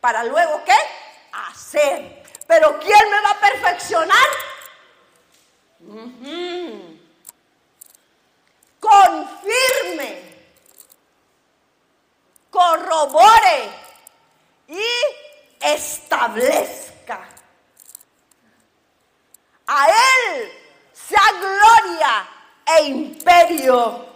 para luego qué? Hacer. Pero ¿quién me va a perfeccionar? Confirme, corrobore y establezca. A Él sea gloria e imperio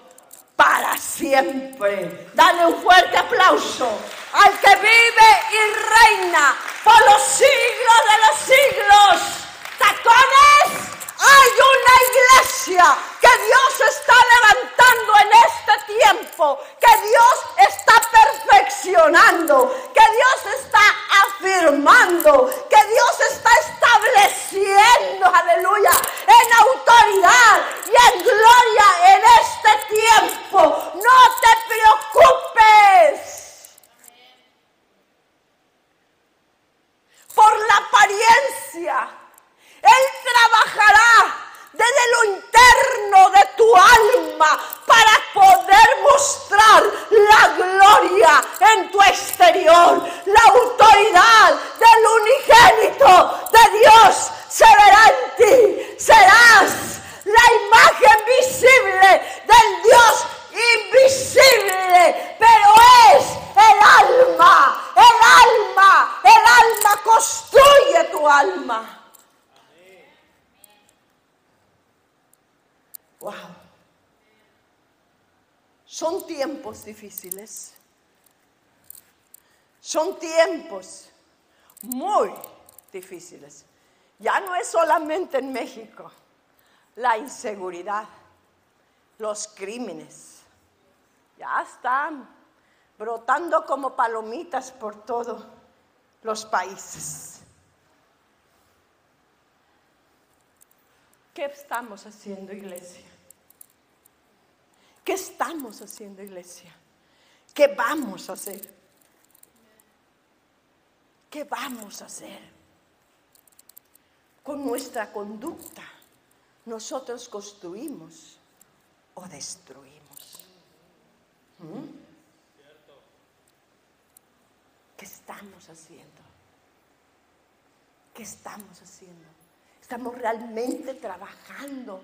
para siempre. Dale un fuerte aplauso al que vive y reina por los siglos de los siglos. Tacones, hay una iglesia que Dios está levantando en este tiempo, que Dios está perfeccionando, que Dios está afirmando, que Dios está estableciendo, aleluya, en autoridad y en gloria en este tiempo. No te preocupes. por la apariencia él trabajará desde lo interno de tu alma para poder mostrar la gloria en tu exterior. La autoridad del unigénito de Dios se verá en ti. Serás la imagen visible del Dios invisible, pero es el alma, el alma, el alma construye tu alma. Wow. Son tiempos difíciles. Son tiempos muy difíciles. Ya no es solamente en México la inseguridad, los crímenes. Ya están brotando como palomitas por todos los países. ¿Qué estamos haciendo, iglesia? ¿Qué estamos haciendo, iglesia? ¿Qué vamos a hacer? ¿Qué vamos a hacer? Con nuestra conducta, nosotros construimos o destruimos. ¿Mm? ¿Qué estamos haciendo? ¿Qué estamos haciendo? ¿Estamos realmente trabajando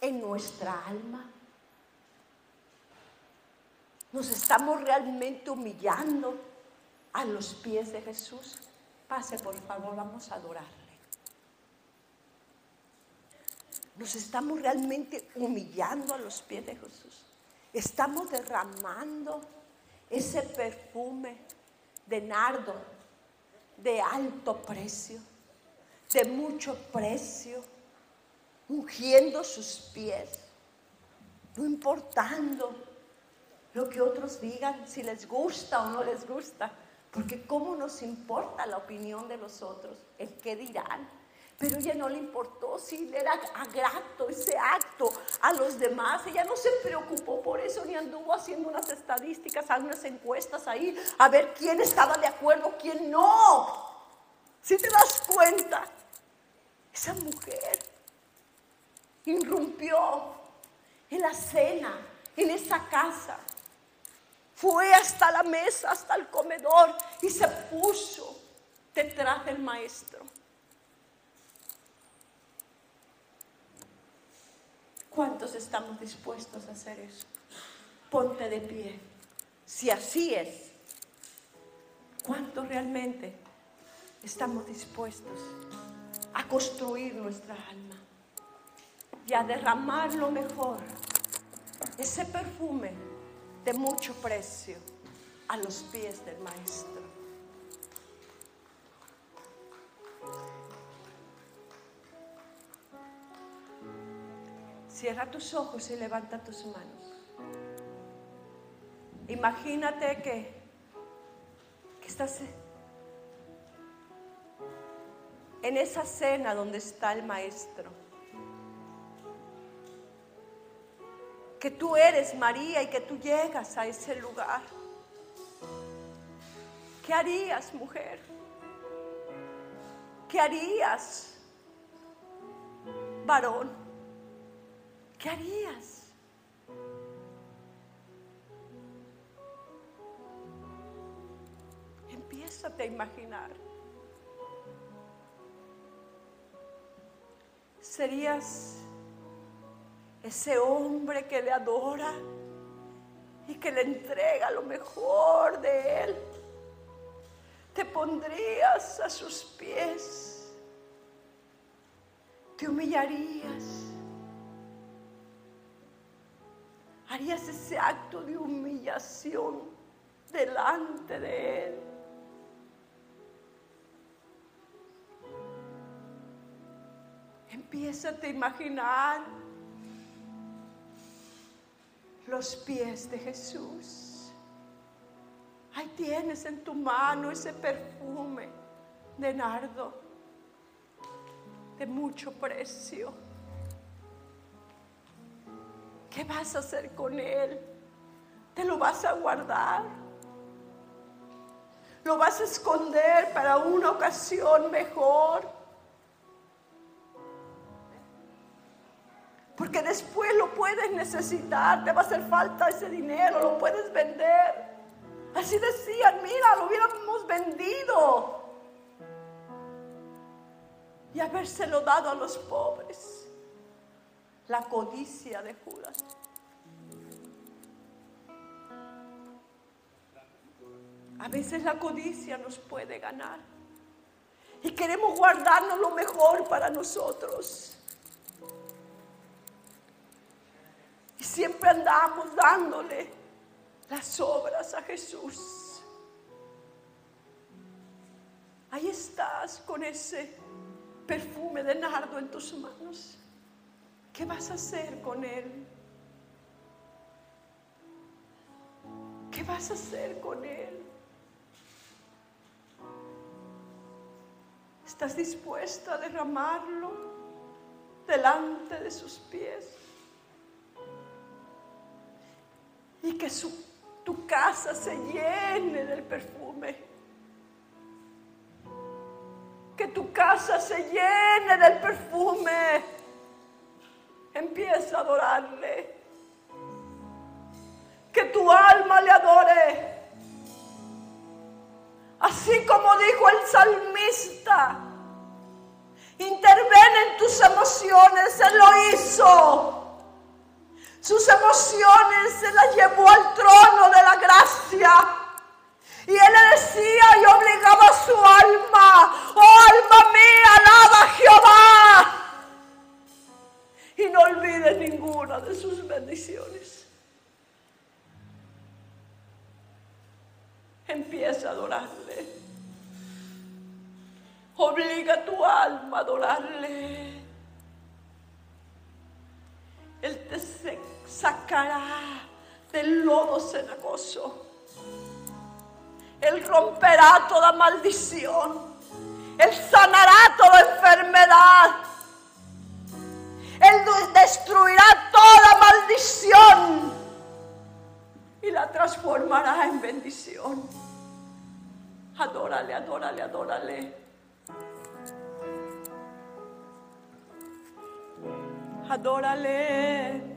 en nuestra alma? ¿Nos estamos realmente humillando a los pies de Jesús? Pase, por favor, vamos a adorarle. Nos estamos realmente humillando a los pies de Jesús. Estamos derramando ese perfume de nardo de alto precio, de mucho precio, ungiendo sus pies, no importando lo que otros digan, si les gusta o no les gusta, porque cómo nos importa la opinión de los otros, el qué dirán. Pero ella no le importó si le era grato ese acto a los demás. Ella no se preocupó por eso ni anduvo haciendo unas estadísticas, unas encuestas ahí, a ver quién estaba de acuerdo, quién no. Si te das cuenta, esa mujer irrumpió en la cena, en esa casa. Fue hasta la mesa, hasta el comedor y se puso detrás del maestro. ¿Cuántos estamos dispuestos a hacer eso? Ponte de pie. Si así es, ¿cuántos realmente estamos dispuestos a construir nuestra alma y a derramar lo mejor, ese perfume de mucho precio a los pies del Maestro? Cierra tus ojos y levanta tus manos. Imagínate que, que estás en esa cena donde está el maestro. Que tú eres María y que tú llegas a ese lugar. ¿Qué harías, mujer? ¿Qué harías, varón? ¿Qué harías? Empiezate a imaginar. Serías ese hombre que le adora y que le entrega lo mejor de él. Te pondrías a sus pies. Te humillarías. Harías ese acto de humillación delante de él. Empieza a imaginar los pies de Jesús. Ahí tienes en tu mano ese perfume de nardo de mucho precio. ¿Qué vas a hacer con él? ¿Te lo vas a guardar? ¿Lo vas a esconder para una ocasión mejor? Porque después lo puedes necesitar, te va a hacer falta ese dinero, lo puedes vender. Así decían, mira, lo hubiéramos vendido y habérselo dado a los pobres. La codicia de Judas. A veces la codicia nos puede ganar. Y queremos guardarnos lo mejor para nosotros. Y siempre andamos dándole las obras a Jesús. Ahí estás con ese perfume de nardo en tus manos. ¿Qué vas a hacer con él? ¿Qué vas a hacer con él? ¿Estás dispuesta a derramarlo delante de sus pies? Y que tu casa se llene del perfume. Que tu casa se llene del perfume. Empieza a adorarle. Que tu alma le adore. Así como dijo el salmista, interven en tus emociones, Él lo hizo. Sus emociones se las llevó al trono de la gracia. Y él le decía y obligaba a su alma, oh cenagoso. Él romperá toda maldición. Él sanará toda enfermedad. Él destruirá toda maldición y la transformará en bendición. Adórale, adórale, adórale. Adórale.